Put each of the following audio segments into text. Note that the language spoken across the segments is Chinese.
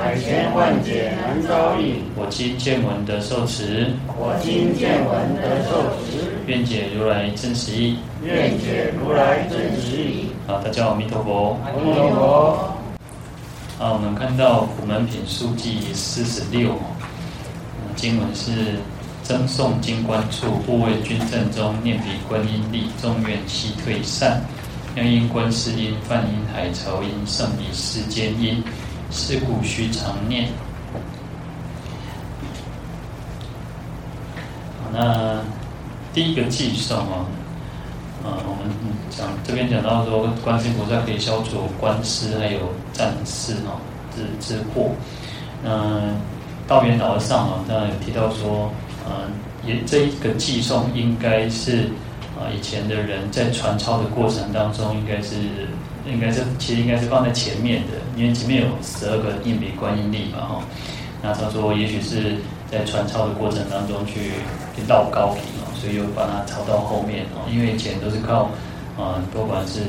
百千万劫难遭遇。我今见闻得受持。我今见闻得受持。愿解如来真实义。愿解如来真实义。好，大家阿弥陀佛。阿弥陀佛。啊，我们看到普门品书记四十六，经文是：增诵经观处，不为君正中，念彼观音力，众怨悉退散。妙音观世音，梵音海潮音，胜彼世间音。是故须常念。那第一个偈颂啊，呃，我们讲这边讲到说，观世音菩萨可以消除官司还有战事哦之之祸。嗯，道元老和尚啊，当然有提到说，呃，也这一个偈颂应该是啊，以前的人在传抄的过程当中，应该是。应该是，其实应该是放在前面的，因为前面有十二个硬币观音力嘛，哈。那他说，也许是在传抄的过程当中去绕高频哦，所以又把它抄到后面哦。因为以前都是靠，啊，不管是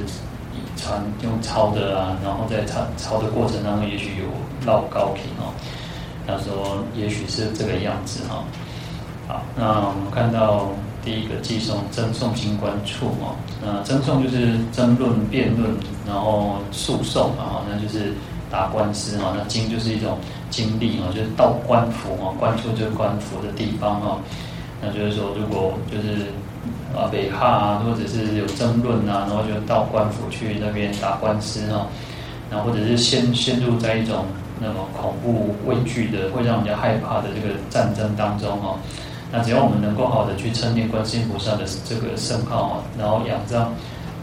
传用抄的啊，然后在抄抄的过程当中，也许有绕高频哦。他说，也许是这个样子哈。好，那我们看到。第一个寄送、赠送经官处哦，那赠送就是争论、辩论，然后诉讼啊，那就是打官司啊。那经就是一种经历啊，就是到官府啊，官处就是官府的地方啊。那就是说，如果就是啊北哈啊，或者是有争论啊，然后就到官府去那边打官司啊，然后或者是陷陷入在一种那种恐怖畏惧的，会让人家害怕的这个战争当中啊。那只要我们能够好的去称念观世音菩萨的这个圣号啊，然后仰仗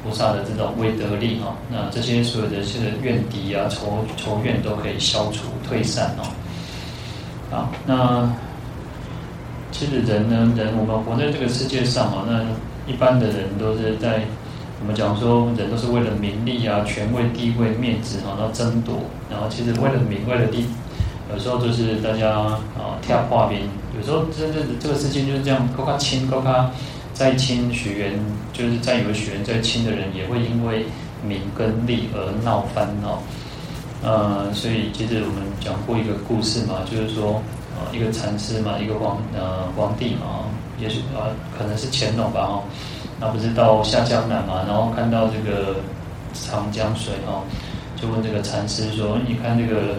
菩萨的这种威德力哈，那这些所有的这个怨敌啊、仇仇怨都可以消除退散哦。好，那其实人呢，人我们活在这个世界上啊，那一般的人都是在我们讲说，人都是为了名利啊、权位、地位、面子啊，然后争夺，然后其实为了名、为了地。有时候就是大家啊跳画边，有时候真的这个事情就是这样，高卡亲高卡再亲学员，就是再有学员再亲的人，也会因为名跟利而闹翻哦。呃，所以其实我们讲过一个故事嘛，就是说啊一个禅师嘛，一个皇呃皇帝嘛，也许啊可能是乾隆吧哦，那不是到下江南嘛，然后看到这个长江水哦，就问这个禅师说：“你看这个。”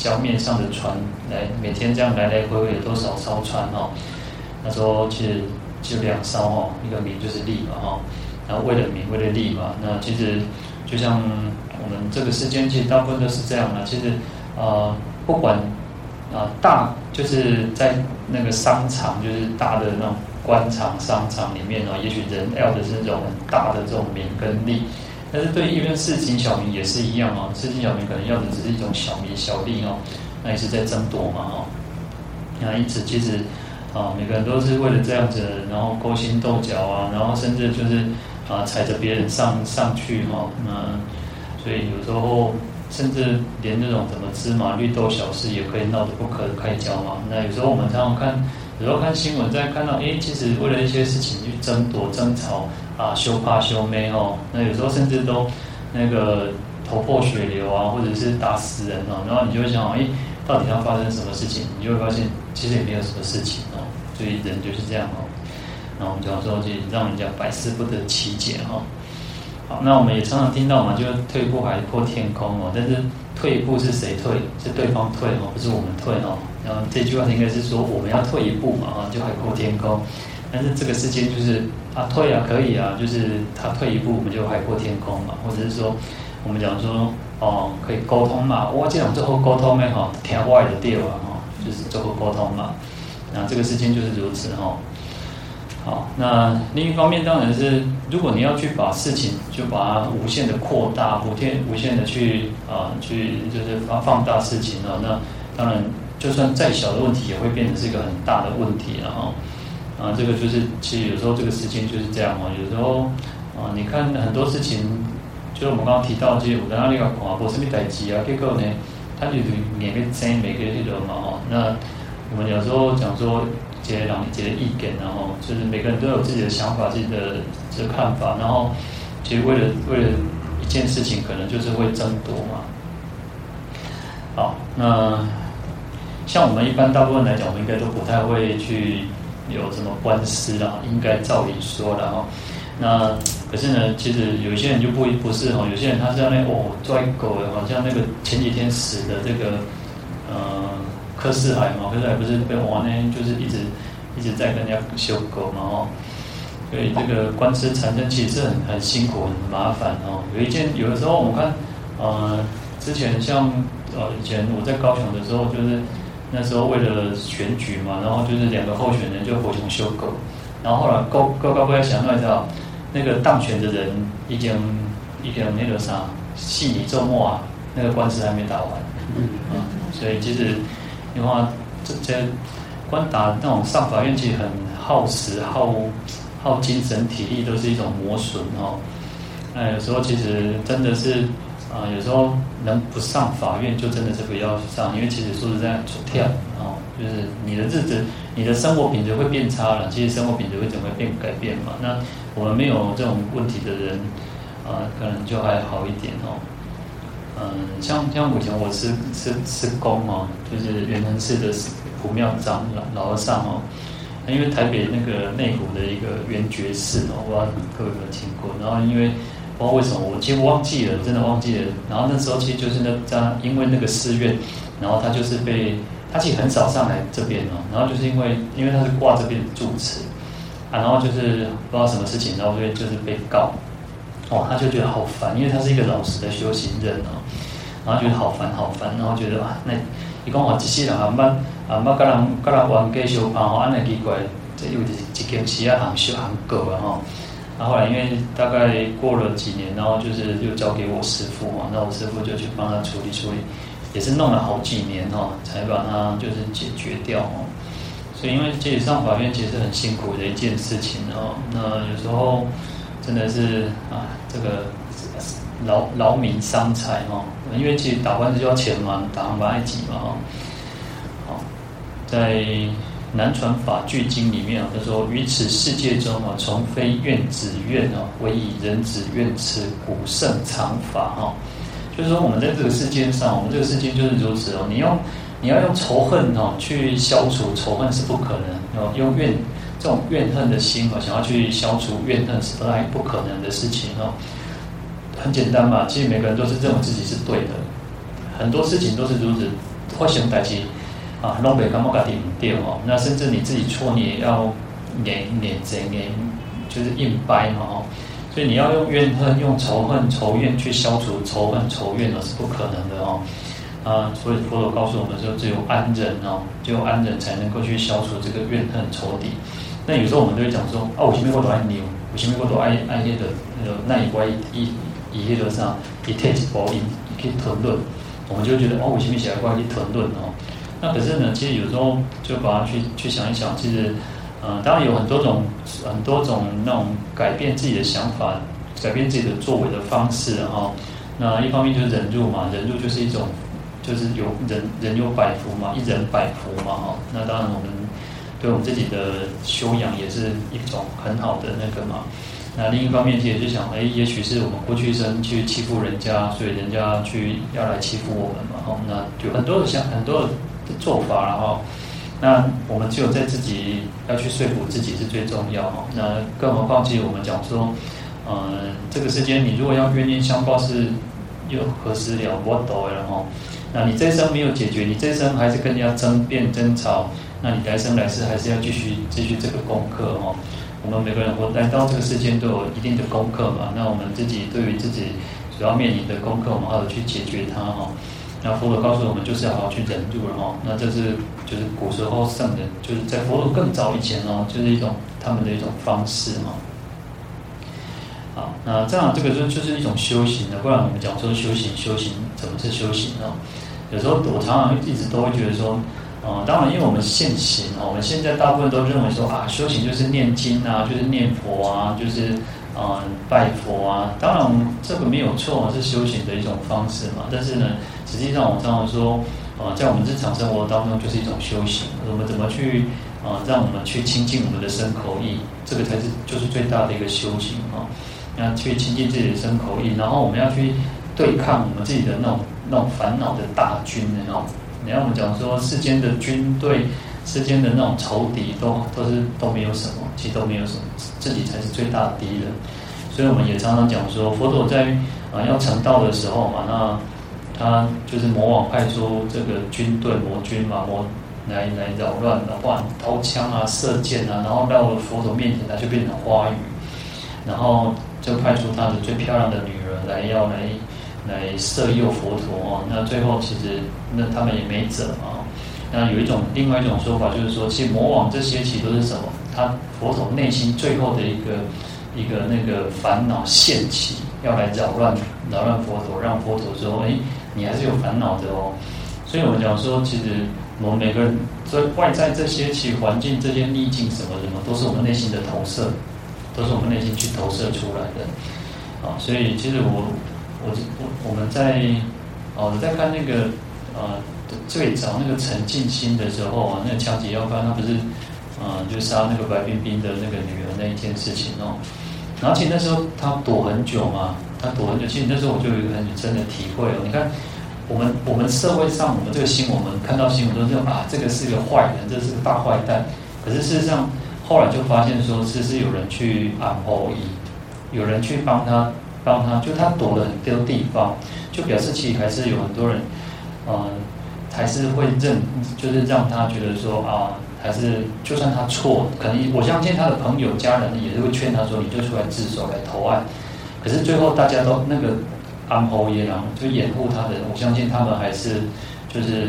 江面上的船来，每天这样来来回回有多少艘船哦？他说其实就两艘哦，一个名就是利嘛哈，然后为了名为了利嘛，那其实就像我们这个世间其实大部分都是这样的。其实、呃，不管啊、大就是在那个商场，就是大的那种官场商场里面哦，也许人要的是那种很大的这种名跟利。但是对一般市井小民也是一样哦，市井小民可能要的只是一种小名小利哦，那也是在争夺嘛哦。那因此其实啊，每个人都是为了这样子，然后勾心斗角啊，然后甚至就是啊踩着别人上上去哈，那所以有时候甚至连那种什么芝麻绿豆小事也可以闹得不可开交嘛。那有时候我们常常看，有时候看新闻，在看到哎，其实为了一些事情去争夺争吵。啊，修怕修妹哦，那有时候甚至都那个头破血流啊，或者是打死人哦，然后你就会想，哎，到底要发生什么事情？你就会发现，其实也没有什么事情哦。所以人就是这样哦。那我们讲说，就让人家百思不得其解哈。好，那我们也常常听到嘛，就是退一步海阔天空哦。但是退一步是谁退？是对方退哦，不是我们退哦。然后这句话应该是说，我们要退一步嘛，啊，就海阔天空。但是这个世间就是啊退啊可以啊，就是他退一步，我们就海阔天空嘛，或者是说我们讲说哦可以沟通嘛，哇这种最后沟通没哈，天外的地啊哈，就是最后沟通嘛，那这个事情就是如此哈。好，那另一方面当然是，如果你要去把事情就把它无限的扩大，无限无限的去啊去就是放放大事情啊，那当然就算再小的问题也会变成是一个很大的问题了哈。啊，这个就是其实有时候这个事情就是这样哦，有时候啊，你看很多事情，就是我们刚刚提到，这些我在那里要看，不是没代志啊，结果呢，他就每个争每个那个嘛哦，那我们有时候讲说，这些人这些意见，然后就是每个人都有自己的想法、自己的这个看法，然后其实为了为了一件事情，可能就是会争夺嘛。好，那像我们一般大部分来讲，我们应该都不太会去有什么官司啦，应该照理说的哈。那可是呢，其实有些人就不不是哈，有些人他是那哦拽狗的，好像那个前几天死的这个呃柯世海嘛，柯世海不是被我呢，就是一直一直在跟人家修狗嘛哦，所以这个官司缠身其实很很辛苦很麻烦哦。有一件有的时候我们看呃之前像。呃，以前我在高雄的时候，就是那时候为了选举嘛，然后就是两个候选人就火熊修狗，然后后来高高高不要想到你知道，那个当选的人已经已经那个啥，戏里周末啊，那个官司还没打完，嗯啊，所以其实你话这这官打那种上法院，其实很耗时、耗耗精神、体力，都是一种磨损哦。那有时候其实真的是。啊，有时候能不上法院，就真的是不要上，因为其实说实在，出跳啊，就是你的日子、你的生活品质会变差了。其实生活品质会怎么变改变嘛？那我们没有这种问题的人，啊，可能就还好一点哦。嗯，像像目前我是是是公哦，就是元恒寺的普庙长老老和尚哦。因为台北那个内湖的一个圆觉寺哦，我不知道各位有没有听过？然后因为。不知道为什么，我几乎忘记了，真的忘记了。然后那时候其实就是那张因为那个寺院，然后他就是被他其实很少上来这边哦。然后就是因为因为他是挂这边住持啊，然后就是不知道什么事情，然后所以就是被告哦，他就觉得好烦，因为他是一个老实的修行人哦，然后觉得好烦好烦，然后觉得啊，那一讲我这些人啊，不啊不跟人跟人玩给修盘哦，安尼奇怪，这有一一间企业行修行过啊哈。然后来，因为大概过了几年，然后就是又交给我师傅嘛，那我师傅就去帮他处理处理，也是弄了好几年哦，才把它就是解决掉哦。所以，因为其实上法院其实是很辛苦的一件事情哦。那有时候真的是啊，这个劳劳民伤财哦，因为其实打官司就要钱嘛，打很埃及嘛哦。好，在。南传法句经里面啊，他说：“于此世界中啊，从非愿子愿啊，唯以人子愿持古圣常法哈。就是说，我们在这个世界上，我们这个世界就是如此哦。你用你要用仇恨哦去消除仇恨是不可能哦，用怨这种怨恨的心哦，想要去消除怨恨是本来不可能的事情哦。很简单嘛，其实每个人都是认为自己是对的，很多事情都是如此，或想代志。”啊，弄北干莫搞定掉哦，那甚至你自己错，你也要念念真念，就是硬掰嘛哦。所以你要用怨恨、用仇恨、仇怨去消除仇恨、仇怨，那是不可能的哦。啊，所以佛陀告诉我们说，只有安忍哦，只有安忍才能够去消除这个怨恨仇敌。那有时候我们都会讲说，啊，我前面过多爱牛，我前面过多爱爱那个呃那一关一一一个上一贴一包一可以吞论，我们就觉得哦，我前面写的关系吞论哦。那 可是呢，其实有时候就把它去去想一想，其实，呃，当然有很多种很多种那种改变自己的想法、改变自己的作为的方式哈。那一方面就是忍辱嘛，忍辱就是一种，就是有人人有百福嘛，一忍百福嘛哈。那当然我们对我们自己的修养也是一种很好的那个嘛。那另一方面，其实就想，哎，也许是我们过去生去欺负人家，所以人家去要来欺负我们嘛哈。那就很多的想很多的。做法，然后，那我们只有在自己要去说服自己是最重要哈。那更何况，其实我们讲说，嗯、呃，这个世间你如果要冤冤相报，是又何时了？我懂了哈。那你这一生没有解决，你这一生还是跟人家争辩争吵，那你来生来世还是要继续继续这个功课哈。我们每个人活来到这个世间都有一定的功课嘛。那我们自己对于自己主要面临的功课，我们好好去解决它哈。那佛陀告诉我们，就是要好好去忍住了哦。那这是就是古时候圣人，就是在佛陀更早以前哦，就是一种他们的一种方式哦。好，那这样这个就就是一种修行的，不然我们讲说修行，修行怎么是修行呢？有时候我常常一直都会觉得说，呃，当然，因为我们现行啊，我们现在大部分都认为说啊，修行就是念经啊，就是念佛啊，就是啊、拜佛啊。当然，这个没有错，是修行的一种方式嘛。但是呢，实际上我们常常说，啊、在我们日常生活当中就是一种修行。我们怎么去啊、让我们去亲近我们的身口意，这个才是就是最大的一个修行啊。要去亲近自己的身口意，然后我们要去对抗我们自己的那种那种烦恼的大军啊。你要我们讲说，世间的军队、世间的那种仇敌都，都是都没有什么，其实都没有什么，自己才是最大的敌人。所以我们也常常讲说，佛陀在啊要成道的时候嘛，那他就是魔王派出这个军队魔军嘛，魔来来扰乱的话，刀枪啊、射箭啊，然后到了佛陀面前，他就变成花语，然后就派出他的最漂亮的女儿来要来。来色诱佛陀哦，那最后其实那他们也没辙啊。那有一种另外一种说法，就是说，其实魔王这些其实都是什么？他佛陀内心最后的一个一个那个烦恼现起，要来扰乱扰乱佛陀，让佛陀说：哎，你还是有烦恼的哦。所以我们讲说，其实我们每个人在外在这些其环境、这些逆境什么什么，都是我们内心的投射，都是我们内心去投射出来的啊。所以其实我。我我我们在哦，我在看那个呃最早那个陈进兴的时候啊，那个枪击要犯，他不是呃就杀那个白冰冰的那个女儿那一件事情哦。然后其实那时候他躲很久嘛，他躲很久。其实那时候我就有一个很深的体会哦。你看我们我们社会上我们这个新闻，我们看到新闻都是啊，这个是个坏人，这是个大坏蛋。可是事实上后来就发现说，是是有人去安保伊，有人去帮他。帮他，就他躲了很多地方，就表示其实还是有很多人，嗯、还是会认，就是让他觉得说啊，还是就算他错，可能我相信他的朋友、家人也是会劝他说，你就出来自首来投案。可是最后大家都那个安侯爷郎就掩护他的，我相信他们还是就是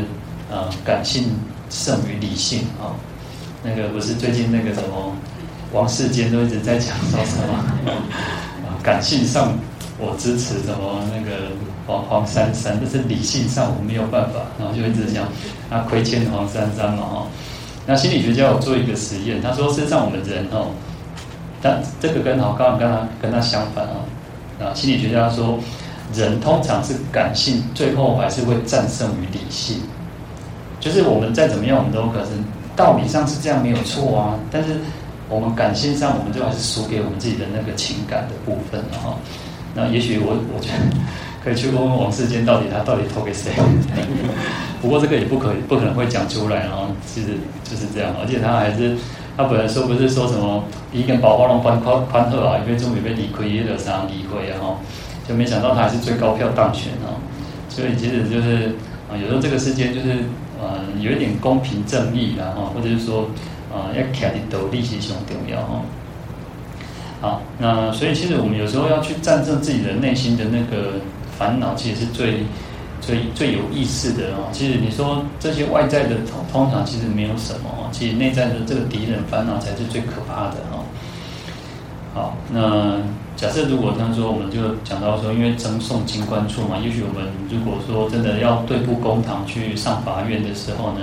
呃感性胜于理性啊。那个不是最近那个什么王世坚都一直在讲说什么啊？感性上我支持什么那个黄黄珊珊，但是理性上我们没有办法，然后就一直讲啊亏欠黄珊珊嘛哈。那心理学家有做一个实验，他说身上我们人哦，但这个跟好刚刚跟他跟他相反啊啊，心理学家说人通常是感性，最后还是会战胜于理性，就是我们再怎么样，我们都可能道理上是这样没有错啊，但是。我们感性上，我们就还是输给我们自己的那个情感的部分了哈。那也许我我觉得可以去问问王世坚，到底他到底投给谁？不过这个也不可不可能会讲出来，然后其实就是这样。而且他还是他本来说不是说什么一根宝华龙宽宽宽贺啊，因为终于被理亏也有啥理亏啊哈，就没想到他还是最高票当选啊。所以其实就是啊，有时候这个世界就是呃有一点公平正义的哈，或者是说。啊，要看的斗力是很重要哈。好，那所以其实我们有时候要去战胜自己的内心的那个烦恼，其实是最最最有意思的哦。其实你说这些外在的通通常其实没有什么哦，其实内在的这个敌人烦恼才是最可怕的哈。好，那假设如果他说我们就讲到说，因为争讼经关处嘛，也许我们如果说真的要对簿公堂去上法院的时候呢？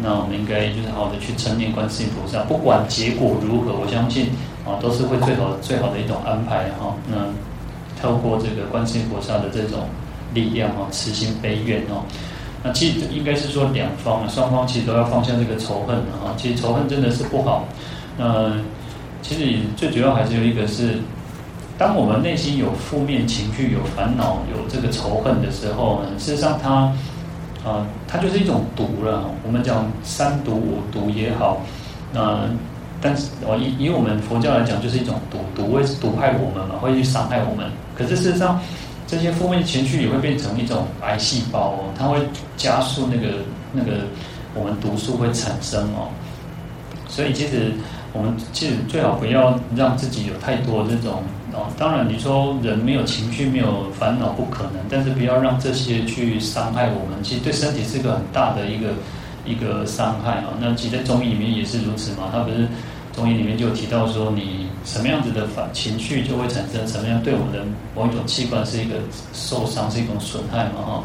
那我们应该就是好好的去称念观世音菩萨，不管结果如何，我相信啊都是会最好最好的一种安排哈。那透过这个观世音菩萨的这种力量哦，慈心悲愿哦。那其实应该是说两方啊双方其实都要放下这个仇恨哈。其实仇恨真的是不好。那其实最主要还是有一个是，当我们内心有负面情绪、有烦恼、有这个仇恨的时候呢，事实上它。啊，它就是一种毒了。我们讲三毒五毒也好，那但是哦，以以我们佛教来讲，就是一种毒，毒会毒害我们嘛，会去伤害我们。可是事实上，这些负面情绪也会变成一种癌细胞哦，它会加速那个那个我们毒素会产生哦。所以其实我们其实最好不要让自己有太多这种哦。当然，你说人没有情绪、没有烦恼不可能，但是不要让这些去伤害我们。其实对身体是个很大的一个一个伤害啊。那其实在中医里面也是如此嘛。他不是中医里面就有提到说，你什么样子的反情绪就会产生什么样对我们的某一种器官是一个受伤，是一种损害嘛哈。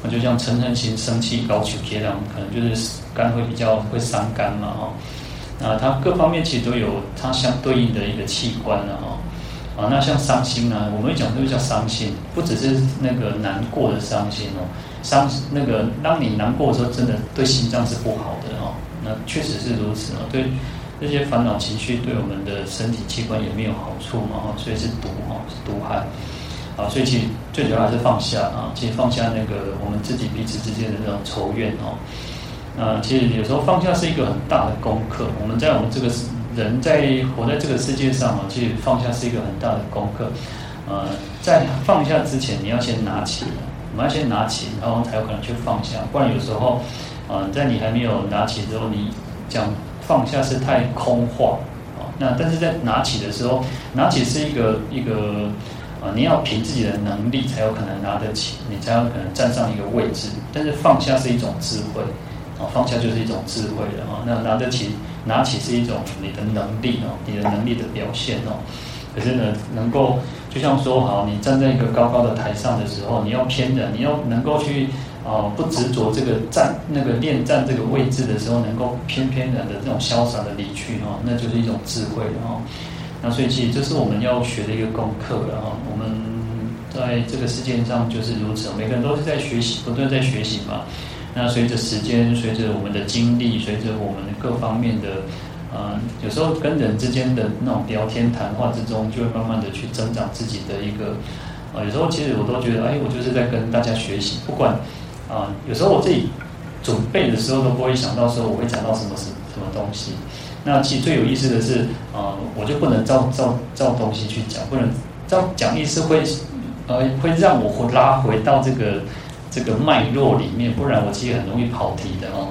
那就像嗔恨心生气高取结党，可能就是肝会比较会伤肝嘛哈。那它各方面其实都有它相对应的一个器官了哈。啊，那像伤心呢，我们讲这个叫伤心，不只是那个难过的伤心哦，伤那个当你难过的时候，真的对心脏是不好的哦。那确实是如此哦，对这些烦恼情绪对我们的身体器官也没有好处嘛，所以是毒哈，是毒害。啊，所以其实最主要还是放下啊，其实放下那个我们自己彼此之间的那种仇怨哦。那其实有时候放下是一个很大的功课，我们在我们这个。人在活在这个世界上啊，其实放下是一个很大的功课。呃，在放下之前，你要先拿起，我们要先拿起，然后才有可能去放下。不然有时候，呃，在你还没有拿起之后，你讲放下是太空话啊。那但是在拿起的时候，拿起是一个一个啊，你要凭自己的能力才有可能拿得起，你才有可能站上一个位置。但是放下是一种智慧啊，放下就是一种智慧的啊。那拿得起。拿起是一种你的能力哦，你的能力的表现哦。可是呢，能够就像说好，你站在一个高高的台上的时候，你要偏的，你要能够去啊、不执着这个站那个恋战这个位置的时候，能够翩翩的的这种潇洒的离去哦，那就是一种智慧哦。那所以其实这是我们要学的一个功课了哈。我们在这个世界上就是如此，每个人都是在学习，不断在学习嘛。那随着时间，随着我们的经历，随着我们各方面的，呃，有时候跟人之间的那种聊天谈话之中，就会慢慢的去增长自己的一个，呃，有时候其实我都觉得，哎，我就是在跟大家学习，不管，啊、有时候我自己准备的时候都不会想到说我会讲到什么什什么东西。那其实最有意思的是，啊、我就不能照照照东西去讲，不能照讲意思会，呃，会让我会拉回到这个。这个脉络里面，不然我其实很容易跑题的哦。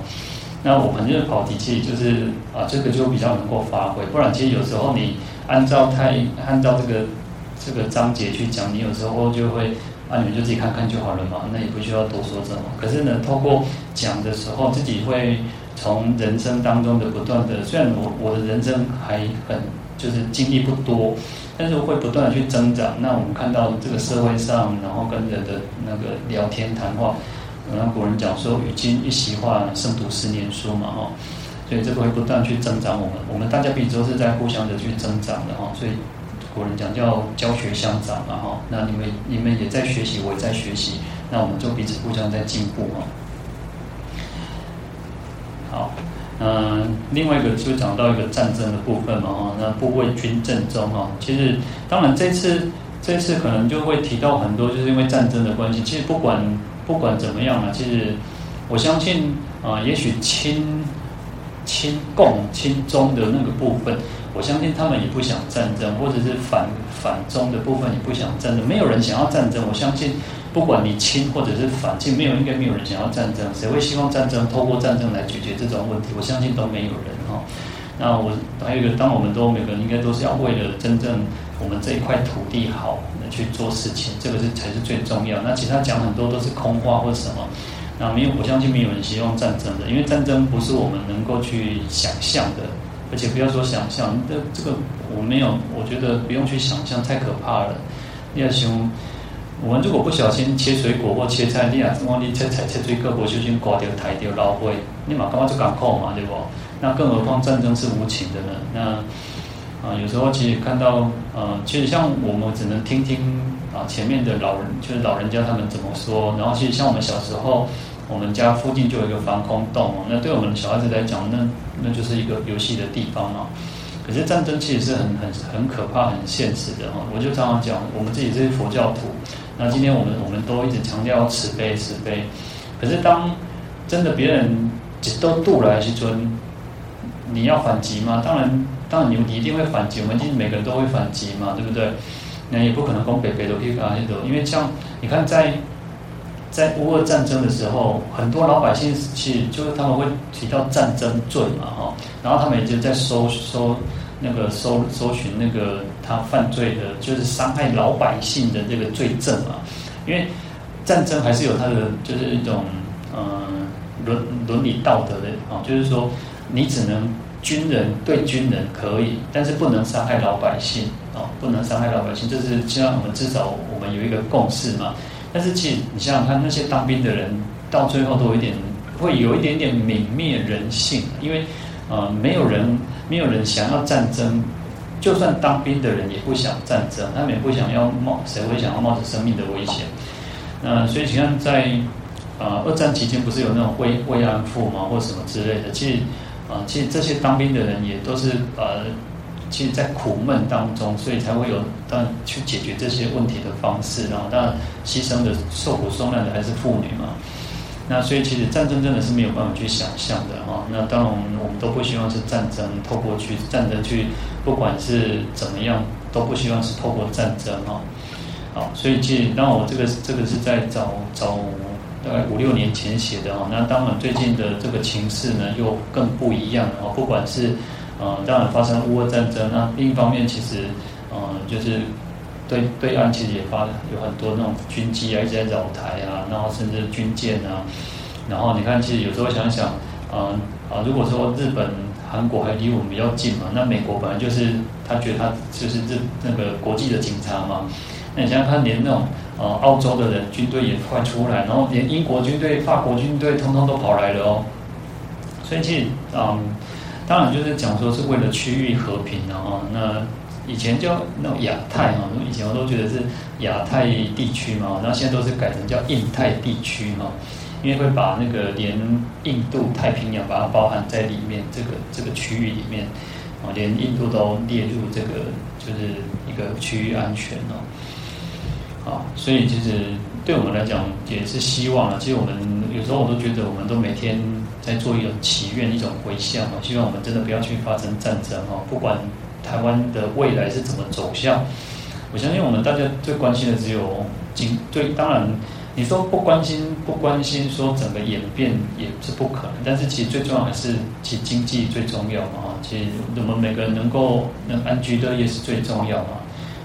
那我们这个跑题其实就是啊，这个就比较能够发挥。不然其实有时候你按照太按照这个这个章节去讲，你有时候就会啊，你们就自己看看就好了嘛，那也不需要多说什么。可是呢，透过讲的时候，自己会从人生当中的不断的，虽然我我的人生还很就是经历不多。但是会不断的去增长。那我们看到这个社会上，然后跟人的那个聊天谈话，然后古人讲说，语经一席话，胜读十年书嘛，哈。所以这个会不断去增长我们。我们大家彼此都是在互相的去增长的哈。所以古人讲叫教学相长嘛，哈。那你们你们也在学习，我也在学习，那我们就彼此互相在进步嘛。好。嗯，另外一个就讲到一个战争的部分嘛，哈，那不为君正中哈。其实，当然这次这次可能就会提到很多，就是因为战争的关系。其实不管不管怎么样呢，其实我相信啊，也许亲亲共亲中的那个部分，我相信他们也不想战争，或者是反反中的部分也不想战争。没有人想要战争，我相信。不管你亲或者是反，亲没有应该没有人想要战争，谁会希望战争透过战争来解决这种问题？我相信都没有人哈。那我还有一个，当我们都每个人应该都是要为了真正我们这一块土地好去做事情，这个是才是最重要。那其他讲很多都是空话或什么，那没有，我相信没有人希望战争的，因为战争不是我们能够去想象的，而且不要说想象，这这个我没有，我觉得不用去想象，太可怕了。你要想。我们如果不小心切水果或切菜，你啊，往你切菜切水果，不小心刮掉、抬掉、捞灰，你嘛干嘛就港口嘛，对不？那更何况战争是无情的呢？那啊、有时候其实看到，呃，其实像我们只能听听啊，前面的老人，就是老人家他们怎么说。然后其实像我们小时候，我们家附近就有一个防空洞，那对我们小孩子来讲，那那就是一个游戏的地方嘛。可是战争其实是很很很可怕、很现实的哈。我就常常讲，我们自己是佛教徒。那今天我们我们都一直强调慈悲慈悲，可是当真的别人都渡来去尊，你要反击吗？当然，当然你你一定会反击，我们今天每个人都会反击嘛，对不对？那也不可能讲北北都可以搞那种，因为像你看在在乌俄战争的时候，很多老百姓是就是他们会提到战争罪嘛，哈，然后他们也就在搜搜。那个搜搜寻那个他犯罪的，就是伤害老百姓的这个罪证啊，因为战争还是有它的，就是一种嗯伦伦理道德的啊，就是说你只能军人对军人可以，但是不能伤害老百姓啊，不能伤害老百姓，这是希望我们至少我们有一个共识嘛。但是其实你想想看，那些当兵的人到最后都有一点，会有一点点泯灭人性，因为呃，没有人没有人想要战争，就算当兵的人也不想战争，他们也不想要冒，谁会想要冒着生命的危险？那所以你看在。呃，二战期间不是有那种慰慰安妇吗，或什么之类的？其实，啊、其实这些当兵的人也都是呃，其实，在苦闷当中，所以才会有当去解决这些问题的方式。然后，当然牺牲的受苦受难的还是妇女嘛。那所以，其实战争真的是没有办法去想象的哈。那当然，我们我们都不希望是战争透过去战争去，不管是怎么样，都不希望是透过战争哈。好，所以其实当然我这个这个是在找找。大概五六年前写的哈，那当然最近的这个情势呢又更不一样了哦。不管是呃，当然发生乌俄战争，那另一方面其实呃，就是对对岸其实也发有很多那种军机啊一直在扰台啊，然后甚至军舰啊，然后你看其实有时候想想，呃啊，如果说日本、韩国还离我们比较近嘛，那美国本来就是他觉得他就是日那个国际的警察嘛。那你想想看，连那种呃澳洲的人军队也快出来，然后连英国军队、法国军队通通都跑来了哦。所以其实嗯，当然就是讲说是为了区域和平的哦。那以前叫那种亚太哈，以前我都觉得是亚太地区嘛，然后现在都是改成叫印太地区哈，因为会把那个连印度太平洋把它包含在里面，这个这个区域里面啊，连印度都列入这个就是一个区域安全哦。啊，所以其实对我们来讲也是希望了。其实我们有时候我都觉得，我们都每天在做一种祈愿、一种回向啊，希望我们真的不要去发生战争哦。不管台湾的未来是怎么走向，我相信我们大家最关心的只有经。对，当然你说不关心，不关心说整个演变也是不可能。但是其实最重要还是其经济最重要嘛。其实我们每个人能够能安居乐业是最重要嘛。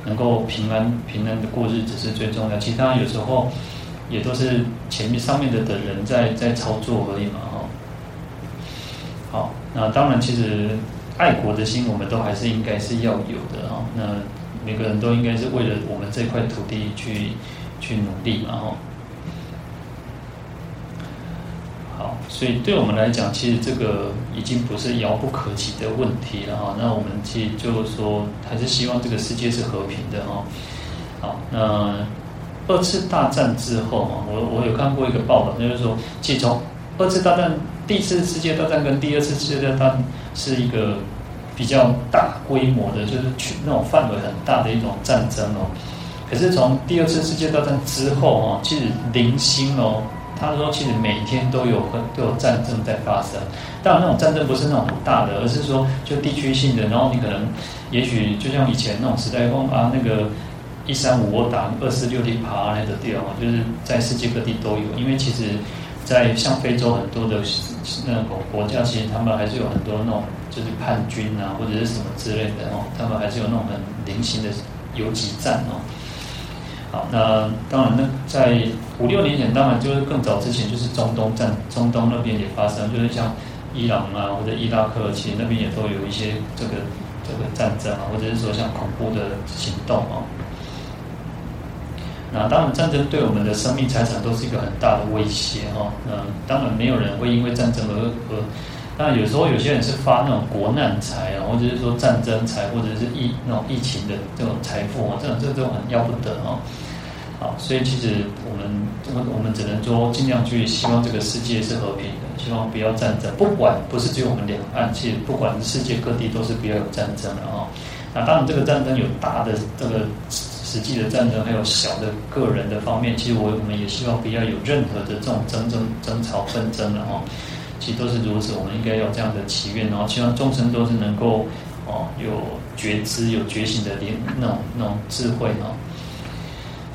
能够平安平安的过日子是最重要，其他有时候也都是前面上面的的人在在操作而已嘛，好，那当然，其实爱国的心我们都还是应该是要有的哈。那每个人都应该是为了我们这块土地去去努力嘛，哈。所以对我们来讲，其实这个已经不是遥不可及的问题了哈。那我们其实就是说，还是希望这个世界是和平的哈。好，那二次大战之后哈，我我有看过一个报道，就是说，其实从二次大战、第一次世界大战跟第二次世界大战是一个比较大规模的，就是去那种范围很大的一种战争哦。可是从第二次世界大战之后哈，其实零星哦。他说：“其实每天都有很都有战争在发生，当然那种战争不是那种很大的，而是说就地区性的。然后你可能，也许就像以前那种时代风啊，那个一三五我打二四六零爬那个地方，就是在世界各地都有。因为其实，在像非洲很多的那个国家，其实他们还是有很多那种就是叛军啊，或者是什么之类的哦，他们还是有那种很零星的游击战哦。”好，那当然，那在五六年前，当然就是更早之前，就是中东战，中东那边也发生，就是像伊朗啊或者伊拉克，其实那边也都有一些这个这个战争啊，或者是说像恐怖的行动啊。那当然，战争对我们的生命财产都是一个很大的威胁哈。那当然没有人会因为战争而而。那有时候有些人是发那种国难财啊，或者是说战争财，或者是疫那种疫情的这种财富啊，这种这种很要不得哦。好，所以其实我们我我们只能说尽量去希望这个世界是和平的，希望不要战争。不管不是只有我们两岸，其实不管是世界各地都是不要有战争的哦。那当然这个战争有大的这个实际的战争，还有小的个人的方面。其实我我们也希望不要有任何的这种争争争吵纷争了哈。其实都是如此，我们应该有这样的祈愿，然后希望众生都是能够哦有觉知、有觉醒的点那种那种智慧哦。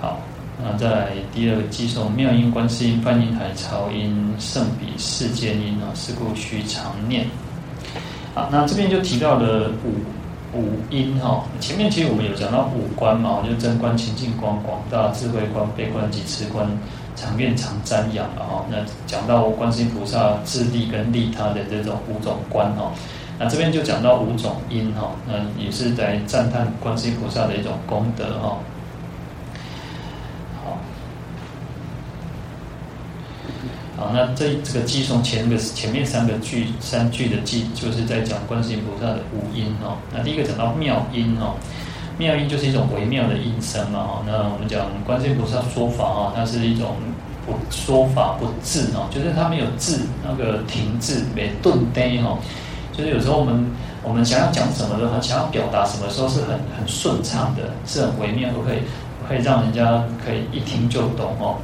好，那再来第二个偈颂：妙音观世音，梵音海潮音，胜彼世间音啊，是故须常念。好，那这边就提到了五五音哈。前面其实我们有讲到五观嘛，就真观、清净观、广大智慧观、悲观及痴观。常愿常瞻仰了哈，那讲到观世音菩萨自利跟利他的这种五种观哈，那这边就讲到五种音哈，那也是在赞叹观世音菩萨的一种功德哈。好，那这这个偈颂前个前面三个句三句的偈，就是在讲观世音菩萨的五音哦。那第一个讲到妙音哦，妙音就是一种微妙的音声嘛哦。那我们讲观世音菩萨说法哦，它是一种不说法不滞哦，就是它没有滞那个停滞没顿呆哈。就是有时候我们我们想要讲什么的话，想要表达什么时候是很很顺畅的，是很微妙，都可以可以让人家可以一听就懂哦。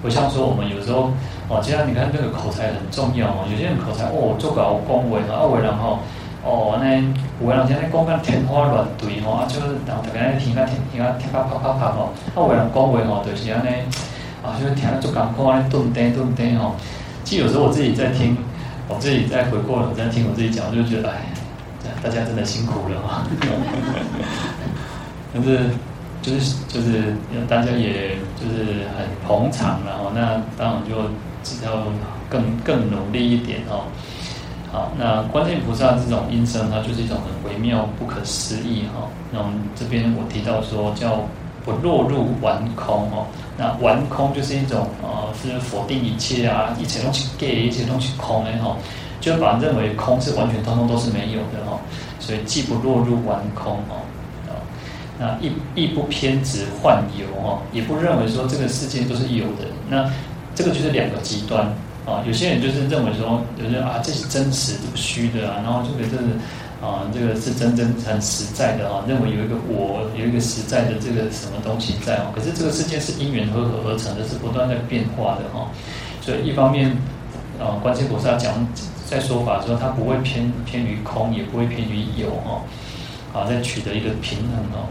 不像说我们有时候。哦，其实你看这个口才很重要哦。有些人口才哦，做搞恭维啊，有的人吼哦，那有的人像那讲个天花乱坠吼，啊，就是然后大家听个听听个听个啪啪啪吼，啊，有的人恭维吼，就是安尼啊，就是听个做艰苦安尼顿呆顿呆吼。其实有时候我自己在听，我自己在回过头在听我自己讲，我就觉得哎，大家真的辛苦了哈。但是就是就是大家也就是很捧场然后那当然就。只要更更努力一点哦，好，那观世菩萨这种音声，它就是一种很微妙、不可思议哈。那我们这边我提到说叫不落入顽空哦，那顽空就是一种呃，是否定一切啊，一切东西给一切东西空的哈，就把认为空是完全通通都是没有的哈，所以既不落入顽空哦，那亦亦不偏执幻有哦，也不认为说这个世界都是有的。那。这个就是两个极端啊，有些人就是认为说，有些啊，这是真实虚的啊，然后这个就是啊，这个是真真很实在的啊，认为有一个我，有一个实在的这个什么东西在啊，可是这个世界是因缘和合而成的，是不断在变化的哈，所以一方面啊，观世菩萨讲在说法的时候，他不会偏偏于空，也不会偏于有哈，啊，在取得一个平衡哦。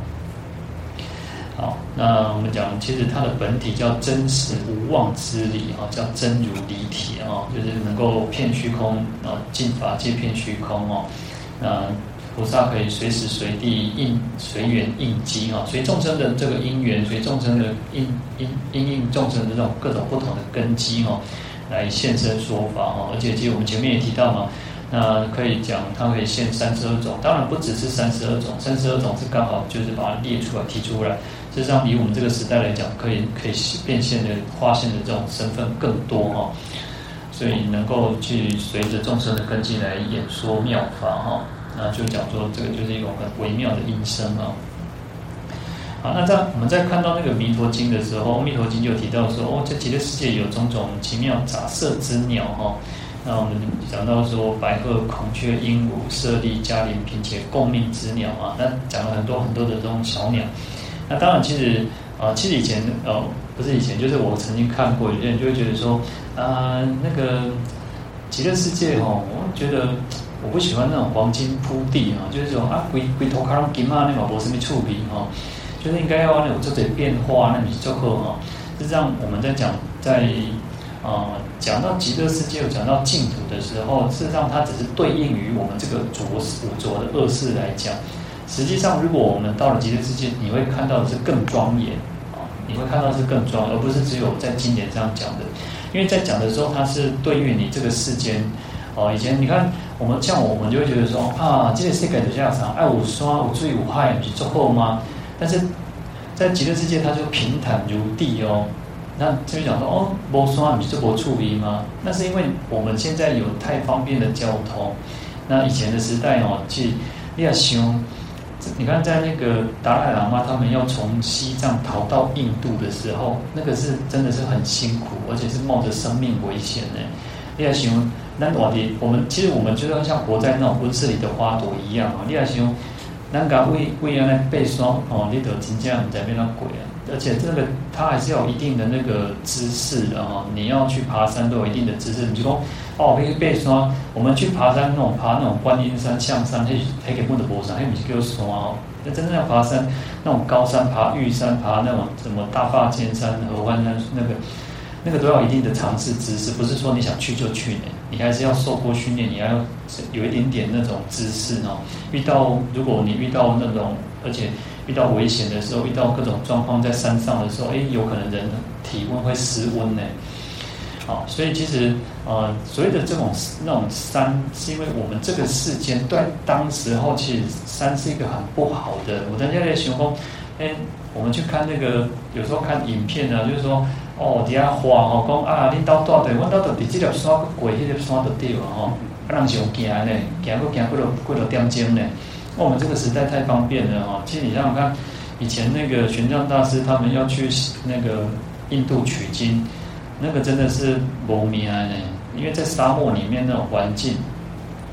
好，那我们讲，其实它的本体叫真实无妄之理啊，叫真如离体啊，就是能够遍虚空啊，尽法界遍虚空哦。那菩萨可以随时随地应随缘应机啊，随众生的这个因缘，随众生的因因因应众生的这种各种不同的根基哈，来现身说法哈。而且其实我们前面也提到嘛，那可以讲它可以现三十二种，当然不只是三十二种，三十二种是刚好就是把它列出来提出来。实际上，以我们这个时代来讲，可以可以变现的、化现的这种身份更多哈，所以能够去随着众生的根基来演说妙法哈，那就讲说这个就是一种很微妙的音声啊。好，那在我们在看到那个《弥陀经》的时候，《弥陀经》就提到说，哦，这极乐世界有种种奇妙杂色之鸟哈。那我们讲到说，白鹤、孔雀、鹦鹉、舍利、迦陵、频伽共命之鸟啊，那讲了很多很多的这种小鸟。那当然，其实啊，其实以前呃，不是以前，就是我曾经看过，有些人就会觉得说，啊，那个极乐世界哦，我觉得我不喜欢那种黄金铺地啊，就是说啊，龟龟头卡龙金啊，那个博士没触笔哈，就是应该要那种这点变化，那你就好哈。实际上，我们在讲在啊讲到极乐世界，讲到净土的时候，事实上它只是对应于我们这个浊五浊的恶世来讲。实际上，如果我们到了极乐世界，你会看到的是更庄严啊！你会看到是更庄，而不是只有在经典上讲的。因为在讲的时候，它是对于你这个世间哦。以前你看，我们像我们就会觉得说啊，这个世界就这样子，爱五山五罪五害，不是足够吗？但是在极乐世界，它就平坦如地哦。那这边讲说哦，无山不是无处理吗？那是因为我们现在有太方便的交通。那以前的时代哦，去你要想。你看，在那个达赖喇嘛他们要从西藏逃到印度的时候，那个是真的是很辛苦，而且是冒着生命危险呢。你要形容那我的，我们其实我们觉得像活在那种温室里的花朵一样啊。你要形容那个为为原来背霜哦，你都真正在变那鬼啊！而且这个它还是要有一定的那个姿势的哈。你要去爬山都有一定的姿势，你就说。哦，可以背山。我们去爬山，那种爬那种观音山、象山，那还可以不能爬山，还不是叫山哦。那真正要爬山，那种高山，爬玉山，爬那种什么大霸尖山、合欢山，那个那个都要一定的尝试姿势，不是说你想去就去的。你还是要受过训练，你要有一点点那种姿势哦。遇到如果你遇到那种，而且遇到危险的时候，遇到各种状况在山上的时候，哎，有可能人体温会失温呢。好，所以其实，呃，所谓的这种那种山，是因为我们这个世间对当时候，其实山是一个很不好的。我在这里形容，哎，我们去看那个，有时候看影片呢，就是说，哦，底下话哦，讲啊，恁兜住对，阮兜住伫这条山过，迄个山就对了吼，啊，人是有行呢，行过行过了过了点钟呢。我们这个时代太方便了哈。其实你想想看，以前那个玄奘大师他们要去那个印度取经，那个真的是无命呢，因为在沙漠里面那种环境，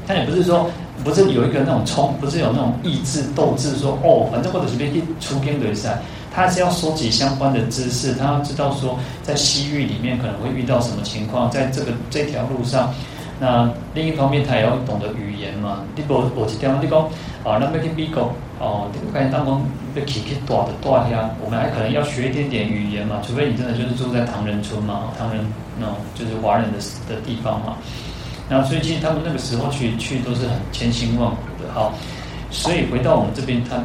他也不是说。不是有一个那种冲，不是有那种意志斗志，说哦，反正或者随便一出天雷赛，他是要收集相关的知识，他要知道说在西域里面可能会遇到什么情况，在这个这条路上，那另一方面他也要懂得语言嘛。你不我是讲你讲啊，那边去美国哦，发现当中被起起大的大呀，我们还可能要学一点点语言嘛，除非你真的就是住在唐人村嘛，唐人那种就是华人的的地方嘛。然后，所以其实他们那个时候去去都是很千辛万苦的。好，所以回到我们这边，他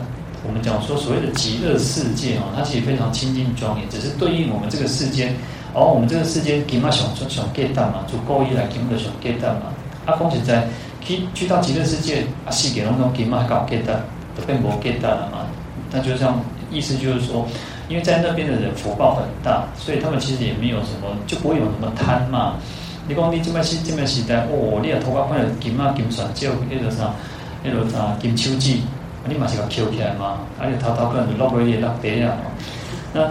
我们讲说所谓的极乐世界啊，它其实非常清净庄严，只是对应我们这个世间。哦、我们这个世界，金马想想 get 到嘛，就故意来金马想 get 到嘛。阿公是在去去到极乐世界，阿西给那种金马搞 get 到，都变无 get 到了嘛。那就像，意思就是说，因为在那边的人福报很大，所以他们其实也没有什么，就不会有什么贪嘛。你讲你这么时这么时代，哦，你也头壳看到金啊金钻石，那个啥，那个啥金手指，你嘛是个捡起来嘛？而且头头可能就落过一落地啊。那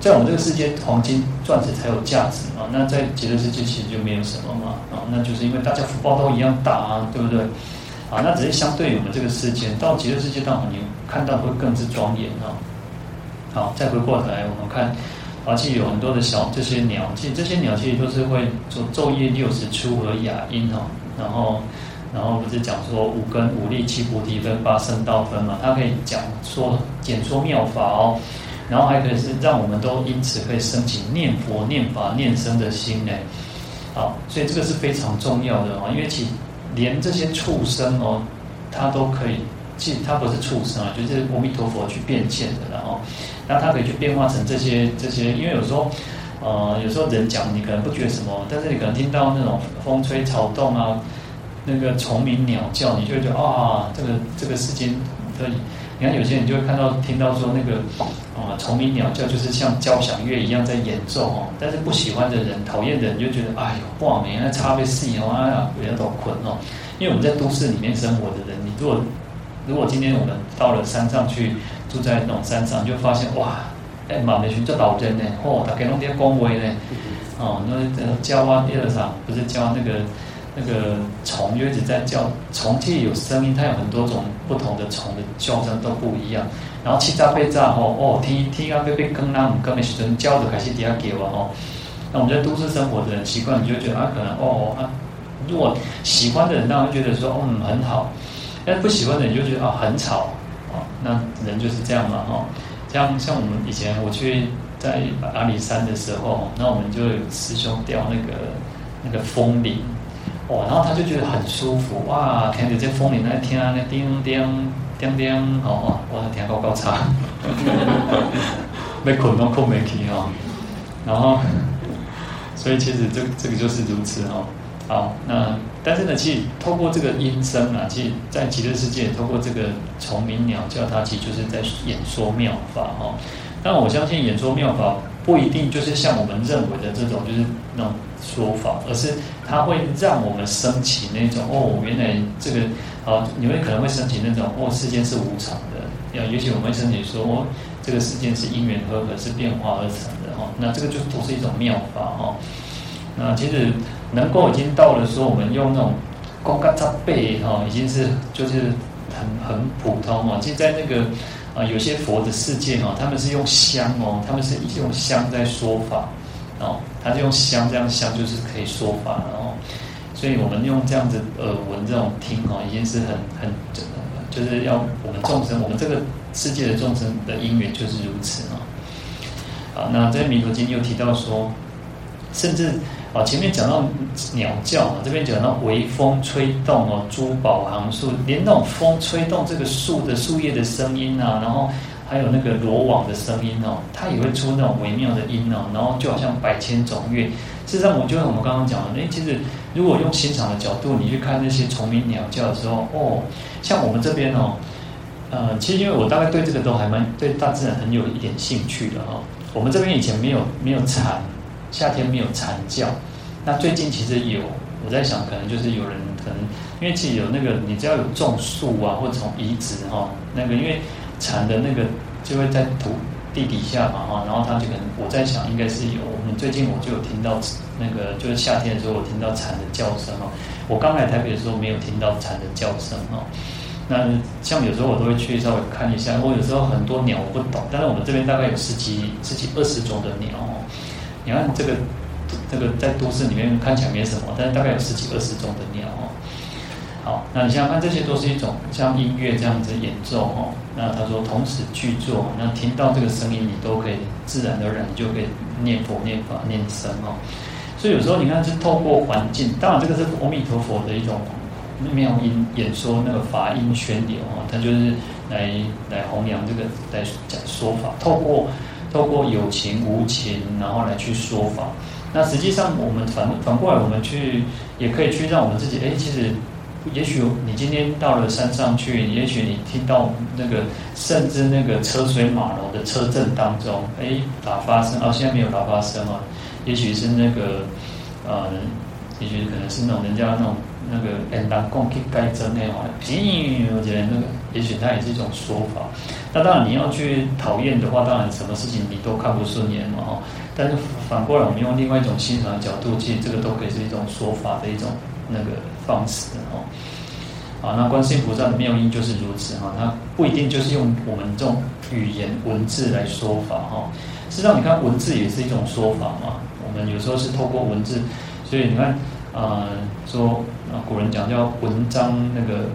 在我们这个世界，黄金钻石才有价值啊。那在极乐世界其实就没有什么嘛。啊，那就是因为大家福报都一样大啊，对不对？啊，那只是相对于我们这个世界，到极乐世界当中，你看到会更是庄严啊。好，再回过头来，我们看。而且有很多的小这些鸟，其实这些鸟其实都是会做昼夜六时出和雅音哈，然后然后不是讲说五根五力七菩提分八圣道分嘛，它可以讲说简说妙法哦，然后还可以是让我们都因此可以升起念佛念法念僧的心呢，好，所以这个是非常重要的哦，因为其连这些畜生哦，它都可以。其实它不是畜生啊，就是阿弥陀佛去变现的，然后，那它可以去变化成这些这些，因为有时候，呃，有时候人讲你可能不觉得什么，但是你可能听到那种风吹草动啊，那个虫鸣鸟叫，你就会觉得啊，这个这个世间可以。你看有些人就会看到听到说那个啊虫鸣鸟叫，就是像交响乐一样在演奏哦，但是不喜欢的人、讨厌的人就觉得哎呦，不好听，那差别细哦，哎呀，有点都困哦，因为我们在都市里面生活的人，你如果如果今天我们到了山上去，住在那种山上，就发现哇，哎，满的群这老人呢，嚯、哦，他给弄点恭维呢，哦，那叫啊，第二场不是叫那个那个虫，就一直在叫，虫其实有声音，它有很多种不同的虫的叫声都不一样。然后气炸被炸吼，哦，听听啊，被被更那唔更的时阵，叫的开始底下给我吼。那我们在都市生活的人习惯，你就觉得啊，可能哦啊，如果喜欢的人，当然觉得说，嗯，很好。但不喜欢的人就觉得啊、很吵，哦，那人就是这样嘛，哦，像像我们以前我去在阿里山的时候，那我们就有师兄钓那个那个风铃，哦，然后他就觉得很舒服，哇，听着这风铃在听那叮叮叮叮，哦，哇，听高高差，没困都困没起哦，然后，所以其实这这个就是如此哦。好，那但是呢，其实透过这个音声啊，其实，在极乐世界，透过这个虫鸣鸟叫，它其实就是在演说妙法哈。但我相信演说妙法不一定就是像我们认为的这种就是那种说法，而是它会让我们升起那种哦，原来这个啊，你们可能会升起那种哦，世间是无常的，要也许我们会升起说哦，这个世间是因缘和合，是变化而成的哈。那这个就都是一种妙法哈。那其实。能够已经到了说，我们用那种光嘎扎背哈，已经是就是很很普通哦。其实，在那个啊，有些佛的世界哈，他们是用香哦，他们是用香在说法哦，他就用香这样香就是可以说法哦。所以我们用这样子耳闻这种听哦，已经是很很就是要我们众生，我们这个世界的众生的因缘就是如此哦啊。那在《弥陀经》又提到说，甚至。啊，前面讲到鸟叫啊，这边讲到微风吹动哦，珠宝行树，连那种风吹动这个树的树叶的声音啊，然后还有那个罗网的声音哦，它也会出那种微妙的音哦，然后就好像百千种乐。事实上，我就像我们刚刚讲的，哎，其实如果用欣赏的角度，你去看那些虫鸣鸟叫的时候，哦，像我们这边哦，呃，其实因为我大概对这个都还蛮对大自然很有一点兴趣的哈。我们这边以前没有没有蝉，夏天没有蝉叫。那最近其实有，我在想可能就是有人可能因为其实有那个，你只要有种树啊，或者从移植哈，那个因为蝉的那个就会在土地底下嘛哈，然后它就可能我在想应该是有。我们最近我就有听到那个就是夏天的时候我听到蝉的叫声哦。我刚来台北的时候没有听到蝉的叫声哦。那像有时候我都会去稍微看一下，我有时候很多鸟我不懂，但是我们这边大概有十几、十几、二十种的鸟。你看这个这个在都市里面看起来没什么，但是大概有十几、二十种的鸟哦。好，那你想想看，这些都是一种像音乐这样子演奏哦。那他说同时去做，那听到这个声音，你都可以自然而然就可以念佛、念法、念僧哦。所以有时候你看是透过环境，当然这个是阿弥陀佛的一种。妙音演说那个法音宣流哦，他就是来来弘扬这个来讲说法，透过透过有情无情，然后来去说法。那实际上我们反反过来，我们去也可以去让我们自己，哎，其实也许你今天到了山上去，也许你听到那个甚至那个车水马龙的车阵当中，哎，喇叭声哦，现在没有喇叭声啊，也许是那个呃，也许可能是那种人家那种。那个人当共去改正的话，咦，我觉得那个也许它也是一种说法。那当然你要去讨厌的话，当然什么事情你都看不顺眼嘛哈。但是反过来，我们用另外一种欣赏的角度，其实这个都可以是一种说法的一种那个方式哈。啊，那观世音菩萨的妙音就是如此哈，它不一定就是用我们这种语言文字来说法哈。实际上，你看文字也是一种说法嘛。我们有时候是透过文字，所以你看。呃，说啊，古人讲叫文章那个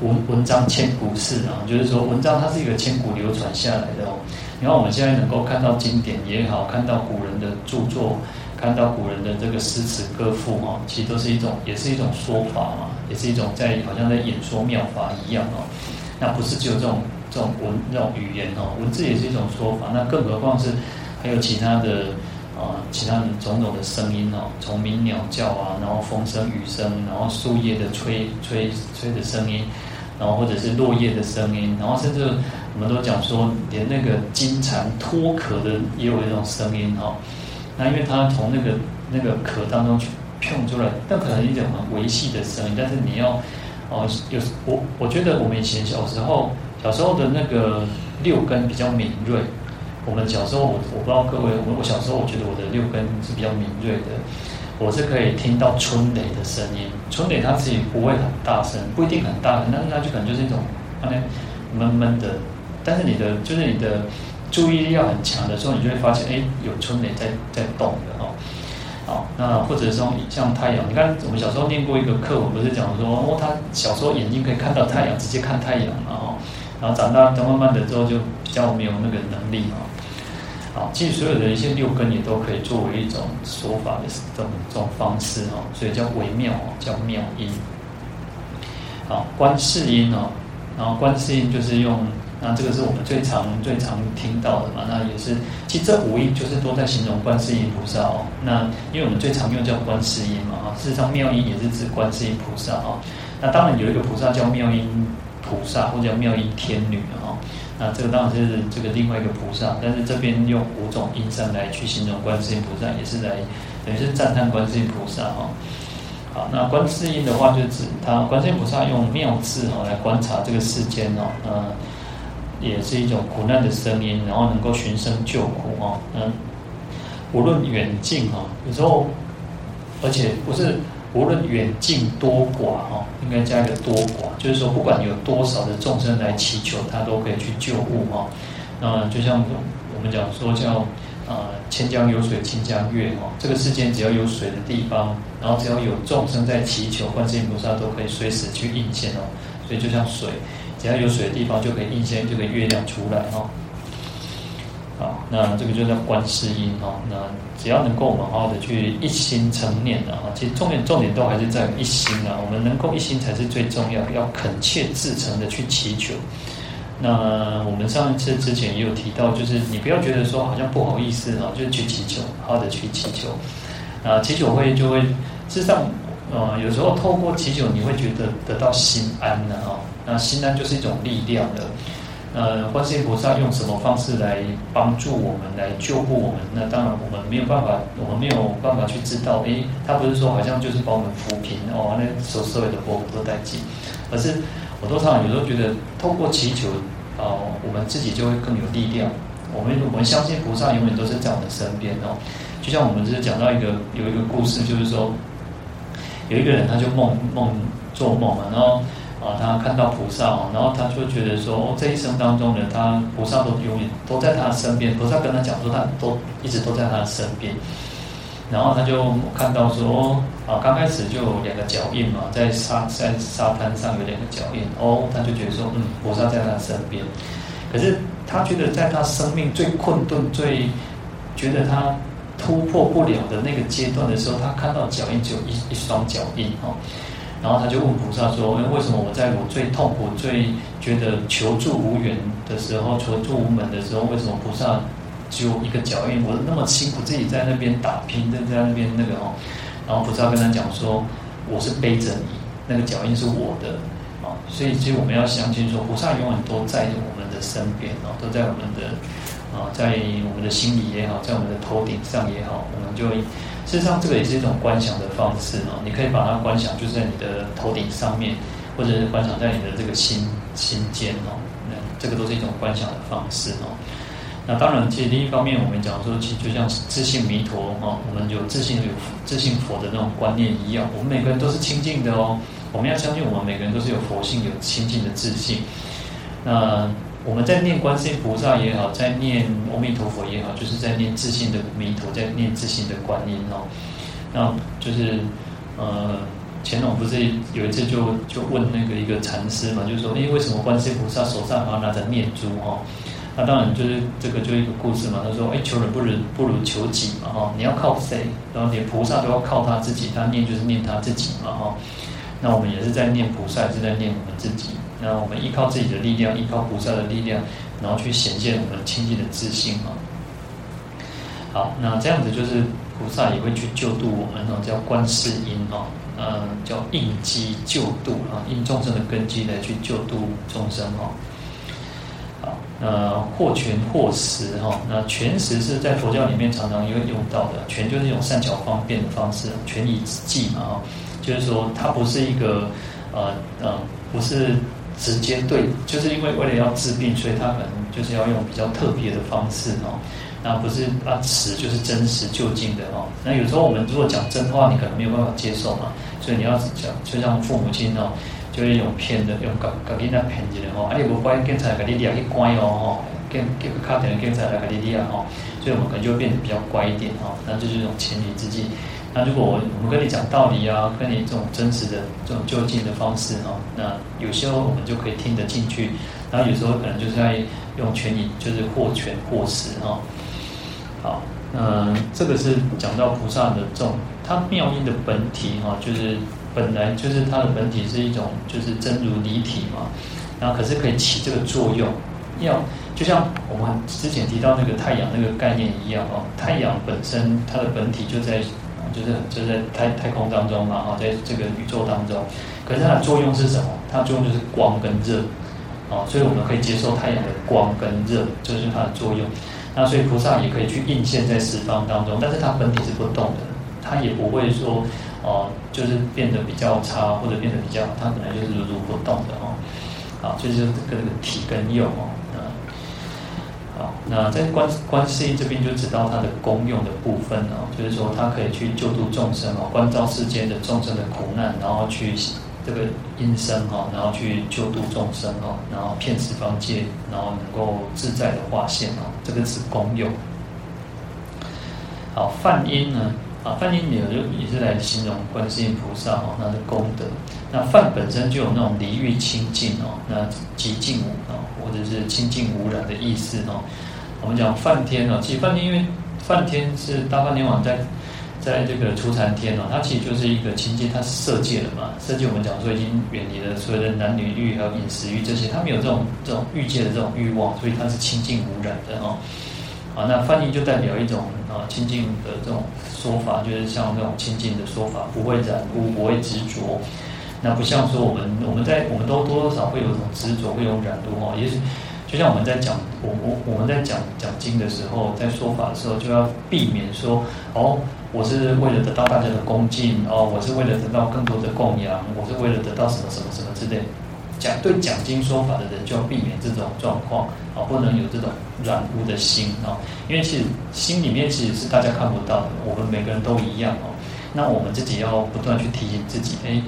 文文章千古事啊，就是说文章它是一个千古流传下来的哦。你看我们现在能够看到经典也好，看到古人的著作，看到古人的这个诗词歌赋啊，其实都是一种，也是一种说法嘛，也是一种在好像在演说妙法一样哦。那不是只有这种这种文这种语言哦，文字也是一种说法。那更何况是还有其他的。啊，其他的种种的声音哦，虫鸣鸟叫啊，然后风声雨声，然后树叶的吹吹吹的声音，然后或者是落叶的声音，然后甚至我们都讲说，连那个金蝉脱壳的也有一种声音哈。那因为它从那个那个壳当中去碰出来，那可能一种很微细的声音，但是你要哦，有我我觉得我们以前小时候小时候的那个六根比较敏锐。我们小时候，我我不知道各位，我我小时候我觉得我的六根是比较敏锐的，我是可以听到春雷的声音。春雷它自己不会很大声，不一定很大声，但是它就可能就是一种，那闷闷的。但是你的就是你的注意力要很强的时候，你就会发现，哎，有春雷在在动的哈。好，那或者说像太阳，你看我们小时候念过一个课文，不是讲说，哦，他小时候眼睛可以看到太阳，直接看太阳嘛哈。然后长大，等慢慢的之后就比较没有那个能力哈。啊，其实所有的一些六根也都可以作为一种说法的这种这种方式哦，所以叫微妙哦，叫妙音。好，观世音哦，然后观世音就是用，那这个是我们最常最常听到的嘛，那也是，其实这五音就是都在形容观世音菩萨哦。那因为我们最常用叫观世音嘛，哈，事实上妙音也是指观世音菩萨哦。那当然有一个菩萨叫妙音菩萨，或者叫妙音天女哈。那这个当然是这个另外一个菩萨，但是这边用五种音声来去形容观世音菩萨，也是来等于是赞叹观世音菩萨哈。好，那观世音的话，就指他观世音菩萨用妙智哈来观察这个世间哦，呃，也是一种苦难的声音，然后能够寻声救苦哈。嗯，无论远近哈，有时候而且不是。无论远近多寡哈，应该加一个多寡，就是说不管有多少的众生来祈求，他都可以去救物哈。那就像我们讲说叫啊，千江有水清江月哈，这个世间只要有水的地方，然后只要有众生在祈求，观世音菩萨都可以随时去应现哦。所以就像水，只要有水的地方就可以应现就可以月亮出来哈。好，那这个就叫观世音哈。那只要能够我们好好的去一心称念的哈，其实重点重点都还是在于一心啊。我们能够一心才是最重要，要恳切至诚的去祈求。那我们上一次之前也有提到，就是你不要觉得说好像不好意思哈，就去祈求，好好的去祈求。啊，祈求会就会，事实上呃，有时候透过祈求，你会觉得得到心安的哈。那心安就是一种力量的。呃，观世音菩萨用什么方式来帮助我们，来救护我们？那当然我们没有办法，我们没有办法去知道。诶，他不是说好像就是把我们扶贫哦，那所所有的波都带进，而是我都常有时候觉得，透过祈求，哦、我们自己就会更有力量。我们我们相信菩萨永远都是在我们身边哦。就像我们就是讲到一个有一个故事，就是说。有一个人，他就梦梦做梦嘛，然后啊，他看到菩萨，然后他就觉得说，哦，这一生当中呢，他菩萨都永远都在他身边，菩萨跟他讲说，他都一直都在他身边。然后他就看到说，啊，刚开始就有两个脚印嘛，在沙在沙滩上有两个脚印，哦，他就觉得说，嗯，菩萨在他身边。可是他觉得，在他生命最困顿、最觉得他。突破不了的那个阶段的时候，他看到脚印只有一一双脚印哦，然后他就问菩萨说：“为什么我在我最痛苦、最觉得求助无缘的时候、求助无门的时候，为什么菩萨只有一个脚印？我那么辛苦，自己在那边打拼，在在那边那个哦。”然后菩萨跟他讲说：“我是背着你，那个脚印是我的啊。”所以，其实我们要相信说，菩萨永远都在我们的身边哦，都在我们的。啊，在我们的心里也好，在我们的头顶上也好，我们就事实上这个也是一种观想的方式哦。你可以把它观想，就在你的头顶上面，或者是观想在你的这个心心间哦。那这个都是一种观想的方式哦。那当然，其实另一方面，我们讲说，其实就像自信弥陀哦，我们有自信有自信佛的那种观念一样，我们每个人都是清净的哦。我们要相信，我们每个人都是有佛性、有清净的自信。那。我们在念观世音菩萨也好，在念阿弥陀佛也好，就是在念自信的弥陀，在念自信的观音哦。那就是呃，乾隆不是有一次就就问那个一个禅师嘛，就说：哎，为什么观世音菩萨手上还拿着念珠哈？那当然就是这个就一个故事嘛。他说：哎，求人不如不如求己嘛哈。你要靠谁？然后连菩萨都要靠他自己，他念就是念他自己嘛哈。那我们也是在念菩萨，是在念我们自己。那我们依靠自己的力量，依靠菩萨的力量，然后去显现我们清净的自信啊。好，那这样子就是菩萨也会去救度我们哦，叫观世音哦，嗯，叫应机救度啊，应众生的根基来去救度众生哦。好，那获权获实哈，那权实是在佛教里面常常也会用到的，权就是一种善巧方便的方式，权宜之计嘛，就是说它不是一个呃呃，不是。直接对，就是因为为了要治病，所以他可能就是要用比较特别的方式哦。那不是啊，实就是真实就近的哦。那有时候我们如果讲真话，你可能没有办法接受嘛。所以你要讲，就像父母亲哦，就会用骗的，用搞搞你那骗子的哦。啊，你无乖，警察来给你抓去关哦，吼，给给个卡点的警察来给你抓哦。所以我们可能就会变得比较乖一点哦。那就是一种权宜之计。那如果我我们跟你讲道理啊，跟你这种真实的这种就近的方式哈，那有时候我们就可以听得进去，然后有时候可能就是在用权宜，就是或权或实哈。好，嗯，这个是讲到菩萨的这种，他妙音的本体哈，就是本来就是它的本体是一种就是真如离体嘛，然后可是可以起这个作用，要就像我们之前提到那个太阳那个概念一样哦，太阳本身它的本体就在。就是就是在太太空当中嘛，哈，在这个宇宙当中，可是它的作用是什么？它的作用就是光跟热，哦，所以我们可以接受太阳的光跟热，就是它的作用。那所以菩萨也可以去应现在十方当中，但是它本体是不动的，它也不会说哦，就是变得比较差或者变得比较，它本来就是如如不动的哦，啊，就是跟这个体跟用哦。好，那在观观世音这边就指到它的功用的部分哦，就是说它可以去救度众生哦，关照世间的众生的苦难，然后去这个音声哈，然后去救度众生哦，然后骗十方界，然后能够自在的化现哦，这个是功用。好，梵音呢？啊，梵音也就也是来形容观世音菩萨哦，那的功德。那梵本身就有那种离欲清净哦，那极净哦。或者是清净无染的意思哦。我们讲梵天哦，其实梵天因为梵天是大梵天王在在这个初禅天哦，它其实就是一个清净，它是色界的嘛。色界我们讲说已经远离了所有的男女欲还有饮食欲这些，它没有这种这种欲界的这种欲望，所以它是清净无染的哦。啊，那翻译就代表一种啊清净的这种说法，就是像那种清净的说法，不会染污，不会执着。那不像说我们我们在我们都多多少少会有种执着，会有染污哦。也许就像我们在讲我我我们在讲讲经的时候，在说法的时候，就要避免说哦，我是为了得到大家的恭敬哦，我是为了得到更多的供养，我是为了得到什么什么什么之类。讲对讲经说法的人就要避免这种状况啊，不能有这种软污的心啊，因为其实心里面其实是大家看不到的，我们每个人都一样哦。那我们自己要不断去提醒自己，哎，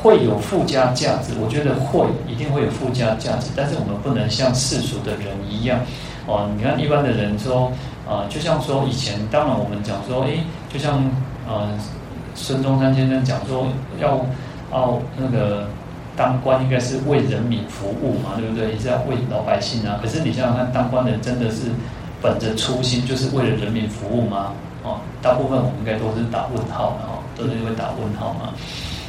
会有附加价值，我觉得会一定会有附加价值，但是我们不能像世俗的人一样哦。你看一般的人说啊，就像说以前，当然我们讲说，哎，就像呃孙中山先生讲说要要那个。当官应该是为人民服务嘛，对不对？也是要为老百姓啊。可是你想想看，当官的真的是本着初心，就是为了人民服务吗？哦，大部分我们应该都是打问号的哦，都是会打问号嘛。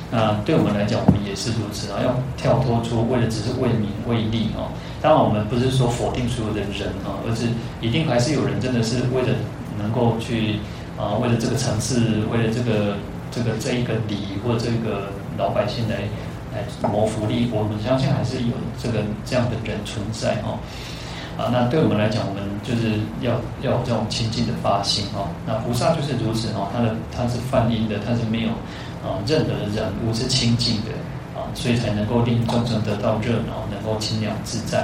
那对我们来讲，我们也是如此啊，要跳脱出为了只是为民为利哦。当然，我们不是说否定所有的人啊，而是一定还是有人真的是为了能够去啊，为了这个城市，为了这个这个这一个里或者这个老百姓来。来谋福利，我们相信还是有这个这样的人存在哦。啊，那对我们来讲，我们就是要要有这种清净的发心哦。那菩萨就是如此哦，他的他是梵音的，他是没有啊任何的染污，是清净的啊，所以才能够令众生得到热闹，能够清凉自在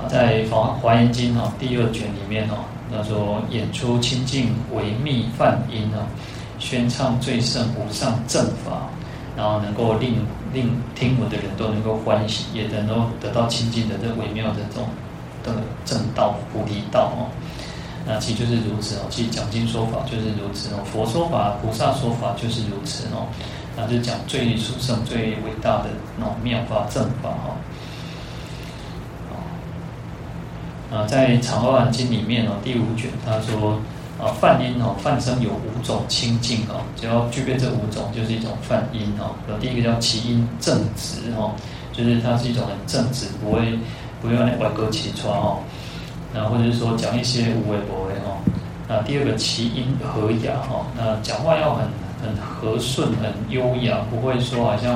啊，在《华华严经》哈第二卷里面哈，他说演出清净微密梵音哦，宣唱最胜无上正法。然后能够令令听闻的人都能够欢喜，也能够得到清净的这微妙的这种的正道菩提道哦。那其实就是如此哦，其实讲经说法就是如此哦，佛说法、菩萨说法就是如此哦。那就讲最殊胜、最伟大的那种妙法正法哈。啊，在《长阿含经》里面哦，第五卷他说。啊，梵音哦，梵声有五种清净哦，只要具备这五种，就是一种梵音哦。有第一个叫其音正直哦，就是它是一种很正直，不会不会歪歌起穿哦。那或者是说讲一些无为不为哦。那第二个其音和雅哦，那讲话要很很和顺、很优雅，不会说好像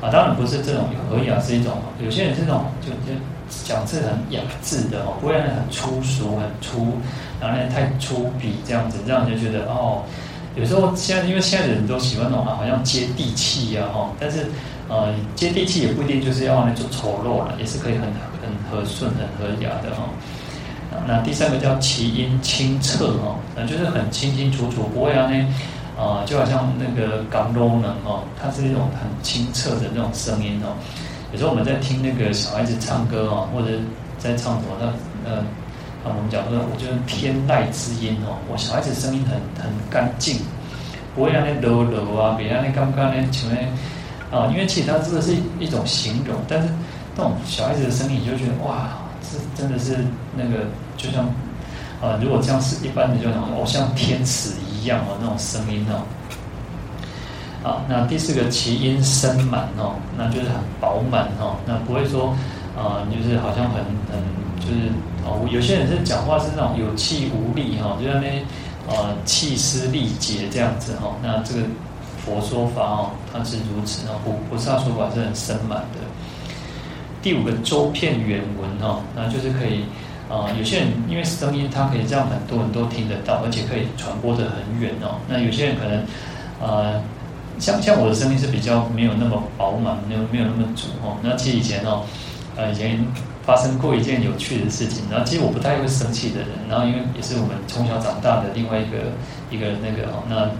啊，当然不是这种和雅是一种，有些人这种就就。讲字很雅致的哦，不会让人很粗俗、很粗，然后太粗鄙这样子，让人就觉得哦，有时候现在因为现在人都喜欢那种好像接地气呀哈，但是呃接地气也不一定就是要那种丑陋了，也是可以很很和顺、很和雅的哈。那第三个叫其音清澈哈，那就是很清清楚楚，不会让那啊就好像那个港龙人哦，它是一种很清澈的那种声音哦。有时候我们在听那个小孩子唱歌哦，或者在唱什么，那呃，我们讲说，我就是天籁之音哦，我小孩子声音很很干净，不会让那柔柔啊，别让那刚刚那前面啊，因为其实它这个是一种形容，但是那种小孩子的声音，你就觉得哇，这真的是那个就像啊，如果这样是一般的，就像哦，像天使一样哦，那种声音哦。啊，那第四个其音深满哦，那就是很饱满哦，那不会说啊、就是好像很很就是哦，有些人是讲话是那种有气无力哈，就像那呃气嘶力竭这样子哈，那这个佛说法哦，它是如此哦，菩菩萨说法是很深满的。第五个周遍远闻哈，那就是可以啊、有些人因为声音它可以让很多人都听得到，而且可以传播得很远哦，那有些人可能呃。像像我的声音是比较没有那么饱满，没有没有那么足哦。那其实以前哦，呃，以前发生过一件有趣的事情。然后其实我不太会生气的人，然后因为也是我们从小长大的另外一个一个那个哦，那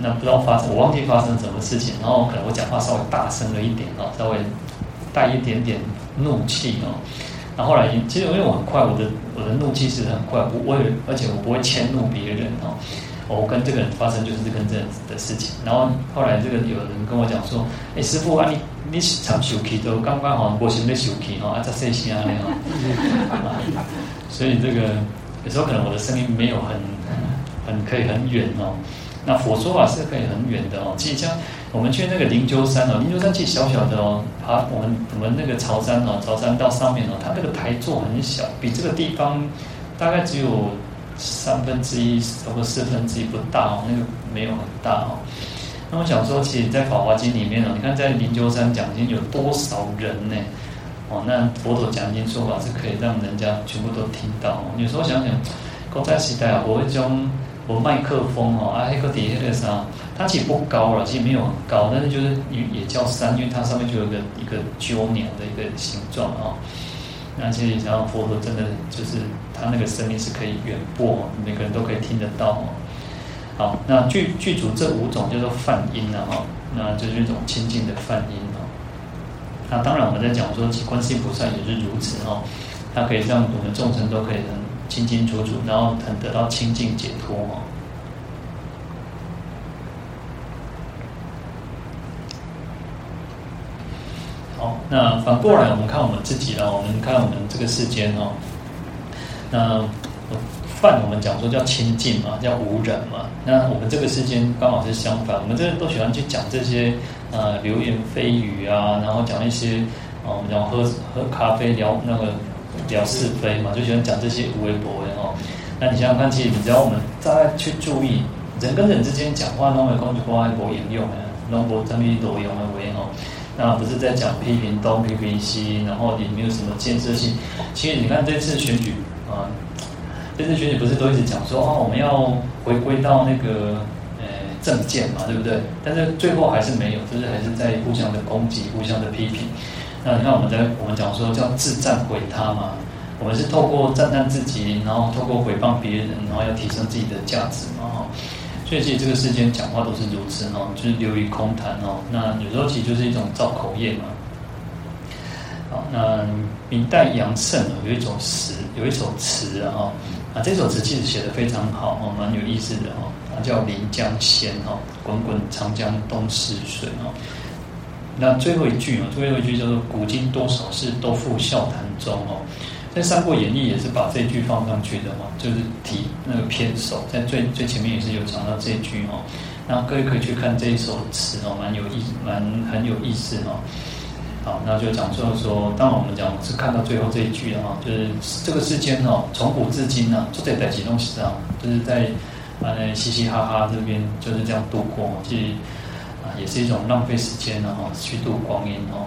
那不知道发生，我忘记发生什么事情。然后可能我讲话稍微大声了一点哦，稍微带一点点怒气哦。然后后来其实因为我很快，我的我的怒气是很快，我我也而且我不会迁怒别人哦。我跟这个人发生就是这个这样子的事情，然后后来这个有人跟我讲说：“哎，师傅啊，你你常生气都刚刚好，我心里生气哈，啊，这些事啊。”所以这个有时候可能我的声音没有很很可以很远哦，那佛说法是可以很远的哦。其实像我们去那个灵鹫山哦，灵鹫山其实小小的哦，爬我们我们那个潮山哦，潮山到上面哦，它那个台座很小，比这个地方大概只有三分之一，或者四分之一不大哦，那个没有很大哦。那我想说，其实，在《法华经》里面哦，你看在灵鹫山讲经有多少人呢？哦，那佛陀讲经说法是可以让人家全部都听到。有时候想想，古代时代啊，我会将我麦克风哦，啊，那个底下那个啥，它其实不高了，其实没有很高，但是就是也也叫山，因为它上面就有一个一个鸠鸟的一个形状哦。那其实，然后佛陀真的就是他那个声音是可以远播，每个人都可以听得到哦。好，那具具足这五种叫做梵音了哈，那就是一种清净的梵音哦。那当然我们在讲说，其观世音菩萨也是如此哦，它可以让我们众生都可以很清清楚楚，然后很得到清净解脱哦。好，那反过来我们看我们自己了，我们看我们这个世间哦，那。犯我们讲说叫清净嘛，叫无染嘛。那我们这个世间刚好是相反，我们这都喜欢去讲这些呃流言蜚语啊，然后讲一些哦，我们讲喝喝咖啡聊那个聊是非嘛，就喜欢讲这些无为博为哦。那你想想看，其实你只要我们再去注意人跟人之间讲话，那么讲就话无引用啊，那无什么多用的为哦。那不是在讲批评东批评西，然后也没有什么建设性。其实你看这次选举啊。这次选举不是都一直讲说哦，我们要回归到那个呃政见嘛，对不对？但是最后还是没有，就是还是在互相的攻击、互相的批评。那你看我们在我们讲说叫自赞毁他嘛，我们是透过赞叹自己，然后透过诽谤别人，然后要提升自己的价值嘛哈。所以其实这个世间讲话都是如此哦，就是流于空谈哦。那有时候其实就是一种造口业嘛。好，那明代杨慎有一首词，有一首词啊。啊，这首词其实写得非常好哦，蛮有意思的哦。它叫《临江仙》哦，滚滚长江东逝水哦。那最后一句哦，最后一句叫做“古今多少事，都付笑谈中”哦。在《三国演义》也是把这句放上去的嘛，就是提那个篇首，在最最前面也是有讲到这句哦。那各位可以去看这一首词哦，蛮有意，蛮很有意思哦。好，那就讲说说，当我们讲是看到最后这一句的哈，就是这个世间哦，从古至今呢，就在在几东西上，就是在啊嘻嘻哈哈这边就是这样度过，其实啊也是一种浪费时间的哈，虚度光阴哦。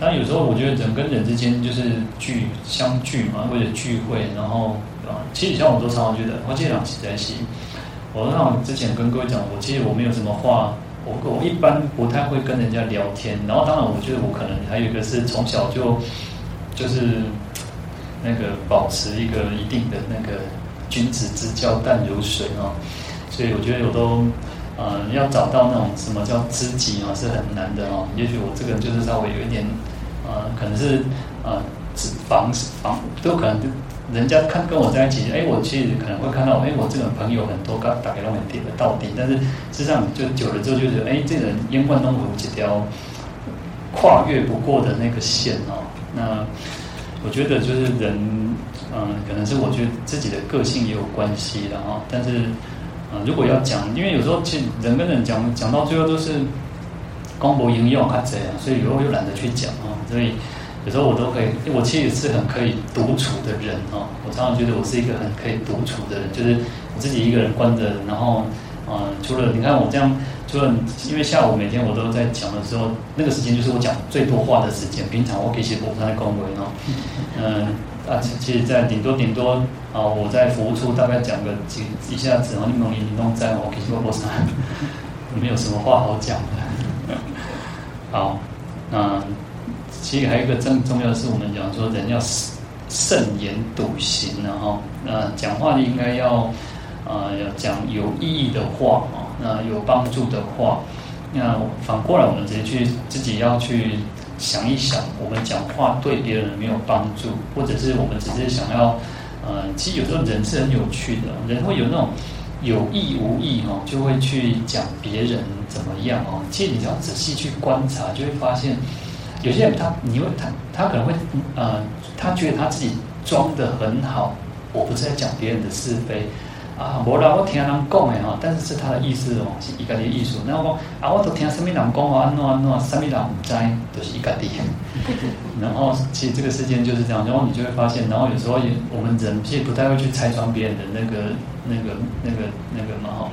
当然有时候我觉得人跟人之间就是聚相聚嘛，为了聚会，然后啊，其实像我都常常觉得，我这两期在一起，我让我之前跟各位讲，我其实我没有什么话。我我一般不太会跟人家聊天，然后当然我觉得我可能还有一个是从小就就是那个保持一个一定的那个君子之交淡如水哦，所以我觉得我都呃要找到那种什么叫知己啊是很难的哦，也许我这个人就是稍微有一点呃可能是呃防防都可能。人家看跟我在一起，哎，我其实可能会看到，哎，我这个朋友很多，刚打给他们点了到底，但是实际上就久了之后，就觉得，哎，这人烟灌东湖几条跨越不过的那个线哦。那我觉得就是人，嗯，可能是我觉得自己的个性也有关系的哈。但是，啊，如果要讲，因为有时候其实人跟人讲讲到最后都是公博应用啊这样，所以有时候又懒得去讲啊，所以。有时候我都可以，我其实是很可以独处的人哦。我常常觉得我是一个很可以独处的人，就是我自己一个人关着，然后，嗯，除了你看我这样，除了因为下午每天我都在讲的时候，那个时间就是我讲最多话的时间。平常我可以写博山的公文哦，嗯啊，其实在顶多顶多啊，我在服务处大概讲个几一下子，然后你们你弄在我可以写博山，没有什么话好讲的。好，那。其实还有一个更重要的是，我们讲说人要慎言笃行，然后那讲话应该要啊、呃、要讲有意义的话啊，那有帮助的话。那反过来，我们直接去自己要去想一想，我们讲话对别人没有帮助，或者是我们只是想要呃，其实有时候人是很有趣的，人会有那种有意无意哦，就会去讲别人怎么样哦。其实你只要仔细去观察，就会发现。有些人他，你会他他可能会呃，他觉得他自己装得很好，我不是在讲别人的是非，啊，无啦，我听人讲的哈，但是是他的意思哦，是伊家己意思。然后讲啊，我都听什么人讲哦，安怎安怎，什么人唔知，都、就是伊家己。然后其实这个事件就是这样，然后你就会发现，然后有时候也我们人其实不太会去拆穿别人的那个那个那个那个嘛哈。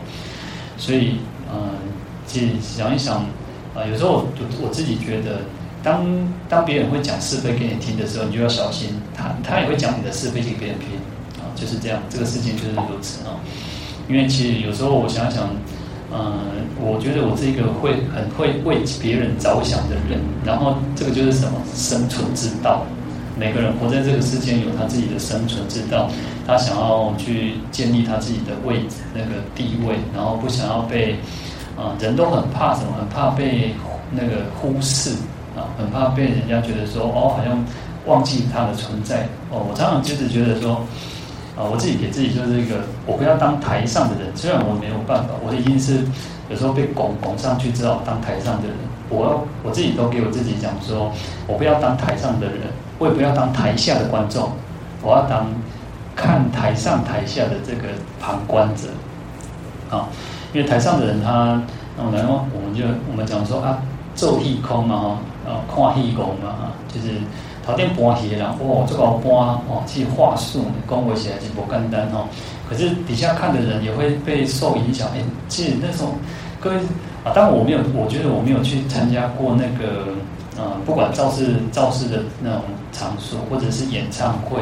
所以嗯，其实想一想啊，有时候我我自己觉得，当当别人会讲是非给你听的时候，你就要小心，他他也会讲你的是非给别人听。就是这样，这个事情就是如此啊。因为其实有时候我想想，嗯、呃，我觉得我是一个会很会为别人着想的人。然后这个就是什么生存之道。每个人活在这个世间有他自己的生存之道，他想要去建立他自己的位置、那个地位，然后不想要被啊、人都很怕什么？很怕被那个忽视啊，很怕被人家觉得说哦，好像忘记他的存在哦。我常常就是觉得说。啊，我自己给自己就是一个，我不要当台上的人。虽然我没有办法，我已经是有时候被拱拱上去，之后当台上的人。我要我自己都给我自己讲说，我不要当台上的人，我也不要当台下的观众，我要当看台上台下的这个旁观者。啊，因为台上的人他，我们我们就我们讲说啊，做戏空嘛，哈啊，看戏空嘛，哈，就是。头顶搬戏的人，哦，这个搬哦，其话术讲话起来是不简单哦。可是底下看的人也会被受影响。哎，其实那种各位啊，当然我没有，我觉得我没有去参加过那个呃，不管造势造势的那种场所，或者是演唱会，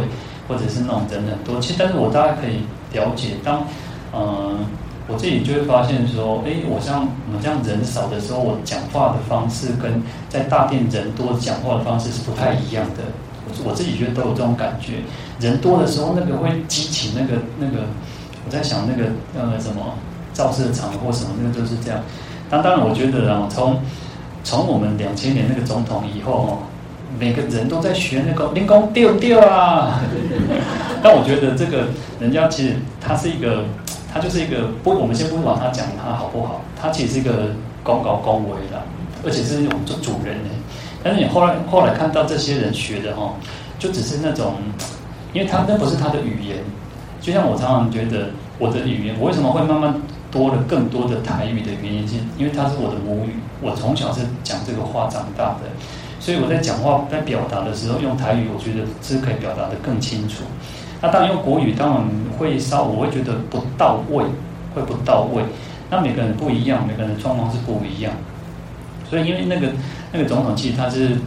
或者是那种人很多。其实，但是我大概可以了解，当嗯。呃我自己就会发现说，哎，我像我们这样人少的时候，我讲话的方式跟在大殿人多讲话的方式是不太一样的。我我自己觉得都有这种感觉。人多的时候，那个会激起那个那个，我在想那个呃什么造势的场或什么，那个就是这样。当当然，我觉得啊，从从我们两千年那个总统以后哦，每个人都在学那个灵工丢丢啊。但我觉得这个人家其实他是一个。他就是一个不，我们先不管他讲他好不好，他其实是一个公高恭维的，而且是那种做主人呢。但是你后来后来看到这些人学的哈，就只是那种，因为他那不是他的语言。就像我常常觉得我的语言，我为什么会慢慢多了更多的台语的原因，是因为它是我的母语，我从小是讲这个话长大的，所以我在讲话在表达的时候用台语，我觉得是可以表达得更清楚。那当然用国语，当然会稍，我会觉得不到位，会不到位。那每个人不一样，每个人的状况是不一样。所以因为那个那个总统其实他是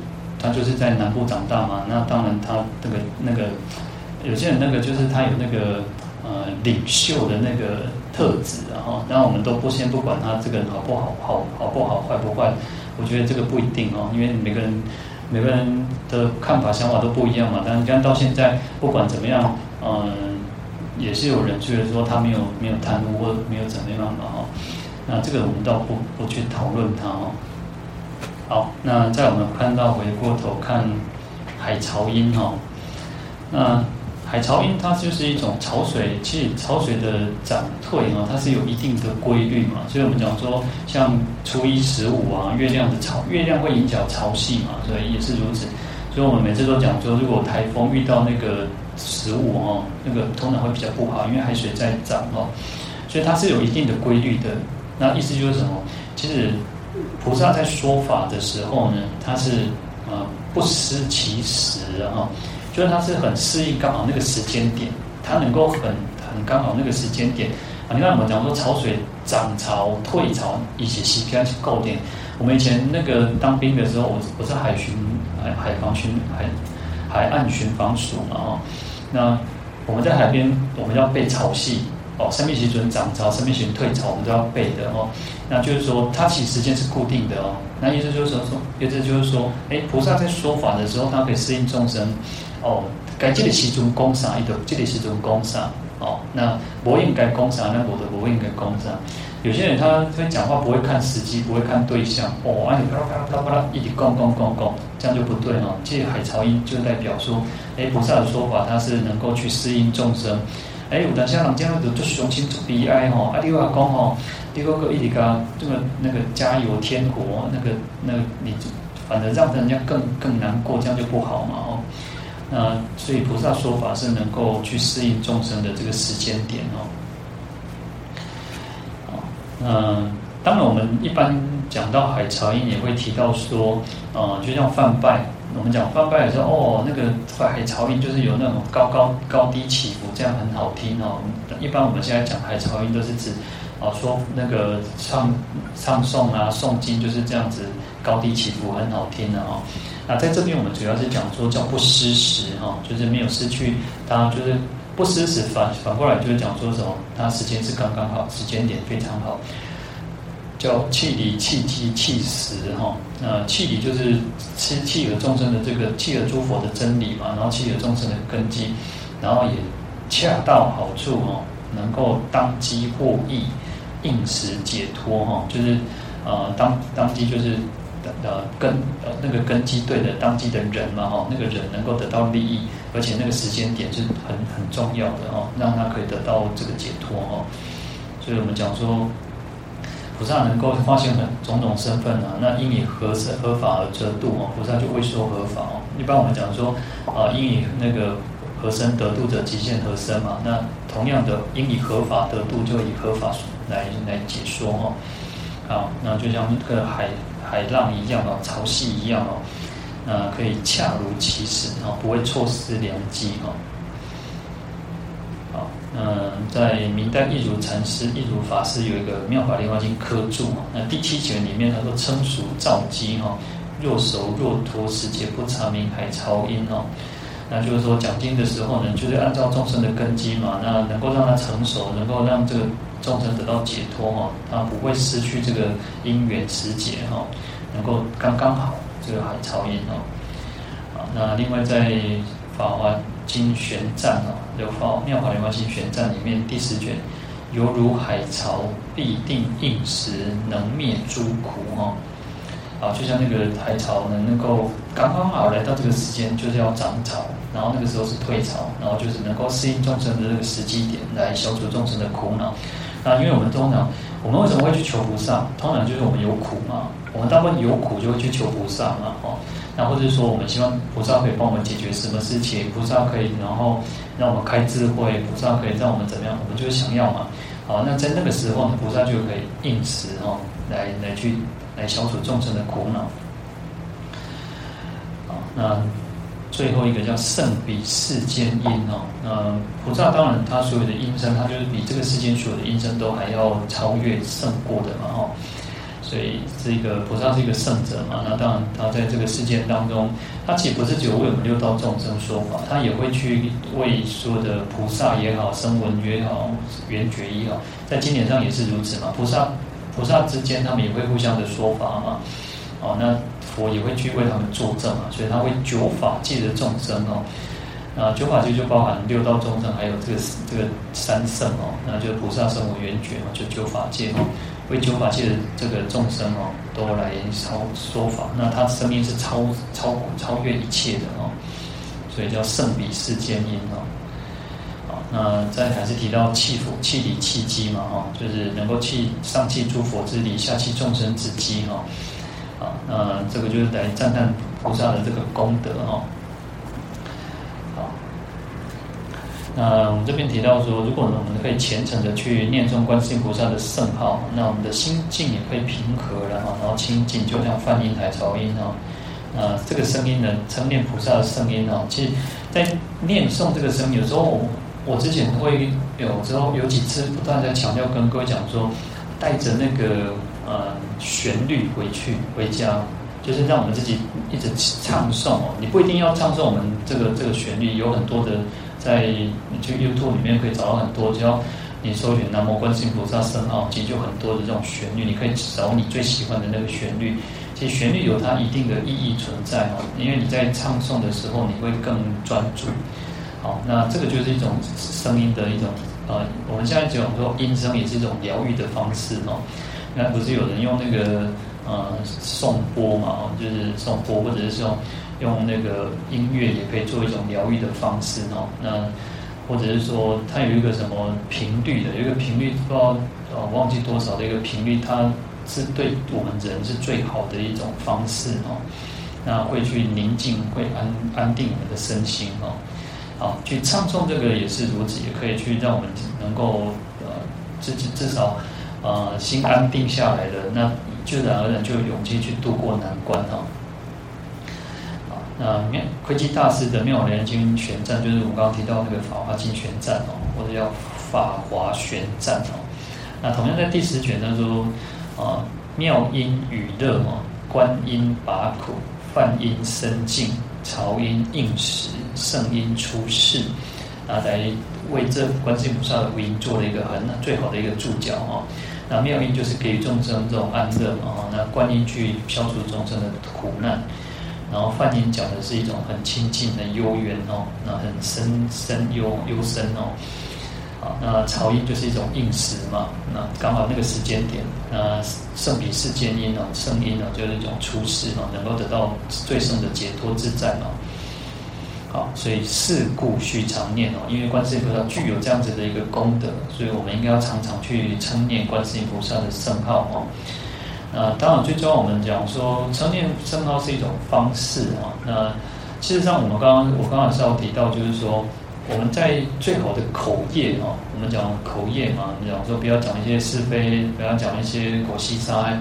他就是在南部长大嘛，那当然他那个那个有些人那个就是他有那个呃领袖的那个特质，然后然后我们都不先不管他这个人好不好，好好不好，坏不坏，我觉得这个不一定哦，因为每个人。每个人的看法、想法都不一样嘛。但是你看到现在，不管怎么样，嗯，也是有人觉得说他没有没有贪污或没有怎么样嘛哈。那这个我们倒不不去讨论它哦。好，那在我们看到回过头看海潮音哈，那。海潮音它就是一种潮水，其实潮水的涨退啊，它是有一定的规律嘛。所以我们讲说，像初一十五啊，月亮的潮，月亮会影响潮汐嘛，所以也是如此。所以我们每次都讲说，如果台风遇到那个食物哦，那个通常会比较不好，因为海水在涨哦。所以它是有一定的规律的。那意思就是什么？其实菩萨在说法的时候呢，他是啊不失其时啊。就是它是很适应刚好那个时间点，它能够很很刚好那个时间点啊！你看我们讲说潮水涨潮退潮，以及西边去构点。我们以前那个当兵的时候，我我是海巡海海防巡海海岸巡防署嘛哦。那我们在海边，我们要背潮汐哦，生命时准涨潮，生命时退潮，我们都要背的哦。那就是说，它其实时间是固定的哦。那意思就是说，说意思就是说，哎，菩萨在说法的时候，他可以适应众生。哦，该这个时阵讲啥，伊就这个时阵讲啥。哦，那不应该讲啥，那我的不应该讲啥。有些人他他讲话不会看时机，不会看对象。哦，啊你啪啦啪啦啪啦啪啦，一直讲讲讲讲，这样就不对哦。这个海潮音就代表说，哎，菩萨的说法他是能够去适应众生。哎，有的像人这样子就雄心悲哀吼，啊，你话讲吼，你嗰个一直讲这个那个加油添火，那个那个你反正让人家更更难过，这样就不好嘛哦。那所以菩萨说法是能够去适应众生的这个时间点哦。嗯，当然我们一般讲到海潮音，也会提到说，呃，就像梵呗，我们讲梵呗的时候，哦，那个海潮音就是有那种高高高低起伏，这样很好听哦。一般我们现在讲海潮音都是指，哦，说那个唱唱诵啊、诵经就是这样子高低起伏很好听的哦。那在这边我们主要是讲说叫不失时哈，就是没有失去，它就是不失时，反反过来就是讲说什么，它时间是刚刚好，时间点非常好，叫契离契机契时哈。那契离就是吃契合众生的这个契合诸佛的真理嘛，然后契合众生的根基，然后也恰到好处哦，能够当机获益，应时解脱哈，就是呃当当机就是。呃，根呃那个根基对的，当机的人嘛哈，那个人能够得到利益，而且那个时间点是很很重要的哦，让他可以得到这个解脱哦。所以我们讲说，菩萨能够发现很种种身份啊，那因以何身合法而得度哦，菩萨就会说合法哦。一般我们讲说啊，因以那个何身得度者，即现何身嘛。那同样的，因以合法得度，就以合法来来解说哈。好，那就像那个海。海浪一样哦，潮汐一样哦，那可以恰如其时哦，不会错失良机哦。好，嗯，在明代一如禅师、一如法师有一个《妙法莲华经》科注哦，那第七卷里面他说称熟造机哈，若熟若脱，时节不查名海潮音哦。那就是说讲经的时候呢，就是按照众生的根基嘛，那能够让它成熟，能够让这个。众生得到解脱哈，他不会失去这个因缘时节哈，能够刚刚好这个海潮音哦。啊，那另外在《法华经玄赞》啊，《妙法妙法莲华经玄赞》里面第十卷，犹如海潮，必定应时，能灭诸苦哈。啊，就像那个海潮呢，能够刚刚好来到这个时间，就是要涨潮，然后那个时候是退潮，然后就是能够适应众生的这个时机点，来消除众生的苦恼。那因为我们通常，我们为什么会去求菩萨？通常就是我们有苦嘛，我们大部分有苦就会去求菩萨嘛，哦，那或者说我们希望菩萨可以帮我们解决什么事情，菩萨可以然后让我们开智慧，菩萨可以让我们怎么样，我们就是想要嘛，好，那在那个时候呢，菩萨就可以应时哦，来来去来消除众生的苦恼，好，那。最后一个叫胜彼世间音哦，那菩萨当然他所有的音声，他就是比这个世间所有的音声都还要超越胜过的嘛哈，所以这个菩萨是一个圣者嘛，那当然他在这个世间当中，他其实不是只有为我们六道众生说法，他也会去为所有的菩萨也好、声闻也好、缘觉也好，在经典上也是如此嘛，菩萨菩萨之间他们也会互相的说法嘛，哦那。佛也会去为他们作证嘛，所以他会九法界的众生哦，啊，九法界就包含六道众生，还有这个这个三圣哦，那就菩萨、声闻、缘觉嘛，就九法界哦，为九法界的这个众生哦，都来超说法。那他的生命是超超超越一切的哦，所以叫胜彼世间音哦。那再还是提到气佛气理气机嘛哈，就是能够气上气诸佛之理，下气众生之机哈。啊，那这个就是来赞叹菩萨的这个功德哦。好，那我们这边提到说，如果我们可以虔诚的去念诵观世音菩萨的圣号，那我们的心境也会平和然后，然后清净，就像梵音海潮音哦。那这个声音呢，称念菩萨的声音哦，其实，在念诵这个声音，有时候我，我之前会有时候有几次不断在强调跟各位讲说，带着那个。呃，旋律回去回家，就是让我们自己一直唱诵哦。你不一定要唱诵我们这个这个旋律，有很多的在你去 YouTube 里面可以找到很多，只要你搜寻南无观世音菩萨圣号，其实就很多的这种旋律，你可以找你最喜欢的那个旋律。其实旋律有它一定的意义存在哦，因为你在唱诵的时候你会更专注。好，那这个就是一种声音的一种呃，我们现在讲说音声也是一种疗愈的方式哦。那不是有人用那个呃颂钵嘛？就是颂钵，或者是用用那个音乐也可以做一种疗愈的方式哦。那或者是说，它有一个什么频率的，有一个频率不知道呃忘记多少的一个频率，它是对我们人是最好的一种方式哦。那会去宁静，会安安定我们的身心哦。好，去唱诵这个也是如此，也可以去让我们能够呃自己至少。呃心安定下来了，那自然而然就有勇气去度过难关哈。好，那妙窥基大师的《妙莲经玄赞》，就是我们刚刚提到那个《法华经玄赞》哦，或者叫《法华玄赞》哦。那同样在第十卷，他说啊，妙音与乐哦，观音拔苦，梵音生净，潮音应时，圣音出世，啊，来为这观世音菩萨的福音做了一个很最好的一个注脚哦。那妙音就是给予众生这种安乐嘛，那观音去消除众生的苦难，然后梵音讲的是一种很亲近的悠远哦，那很深深幽幽深哦。那潮音就是一种应时嘛，那刚好那个时间点，那圣彼世间音哦，圣音哦，就是一种出世嘛，能够得到最胜的解脱自在嘛。好，所以是故须常念哦，因为观世音菩萨具有这样子的一个功德，所以我们应该要常常去称念观世音菩萨的圣号哦。那当然，最终我们讲说称念圣号是一种方式啊。那事实上，我们刚刚我刚刚是要提到，就是说。我们在最好的口业哦，我们讲口业嘛，我们讲说不要讲一些是非，不要讲一些狗屁杀害。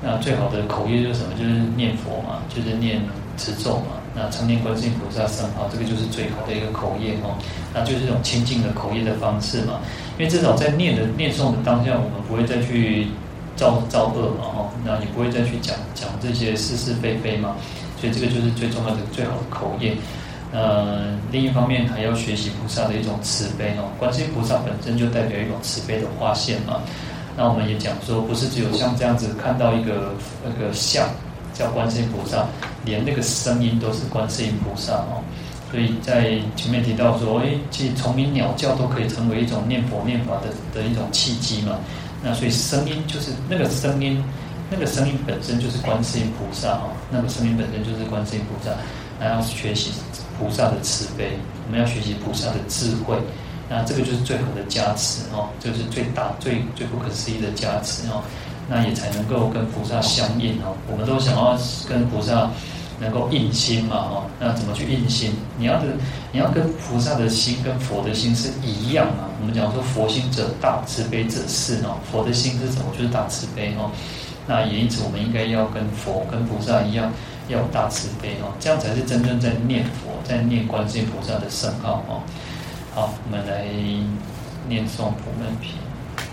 那最好的口业就是什么？就是念佛嘛，就是念持咒嘛。那成年观世音菩萨圣号，这个就是最好的一个口业哦。那就是一种清净的口业的方式嘛。因为至少在念的念诵的当下，我们不会再去造造恶嘛哈。那你不会再去讲讲这些是是非非嘛。所以这个就是最重要的最好的口业。呃，另一方面还要学习菩萨的一种慈悲哦。观世音菩萨本身就代表一种慈悲的化现嘛。那我们也讲说，不是只有像这样子看到一个那个像叫观世音菩萨，连那个声音都是观世音菩萨哦。所以在前面提到说，哎，其实虫鸣鸟叫都可以成为一种念佛念法的的一种契机嘛。那所以声音就是那个声音，那个声音本身就是观世音菩萨哦。那个声音本身就是观世音菩萨，还要学习。菩萨的慈悲，我们要学习菩萨的智慧，那这个就是最好的加持哦，就是最大、最最不可思议的加持哦，那也才能够跟菩萨相应哦。我们都想要跟菩萨能够印心嘛哦，那怎么去印心？你要的，你要跟菩萨的心跟佛的心是一样嘛。我们讲说佛心者大，慈悲者是哦。佛的心是什么？就是大慈悲哦。那也因此，我们应该要跟佛、跟菩萨一样。要有大慈悲哦，这样才是真正在念佛，在念观世音菩萨的圣号哦。好，我们来念诵普门品。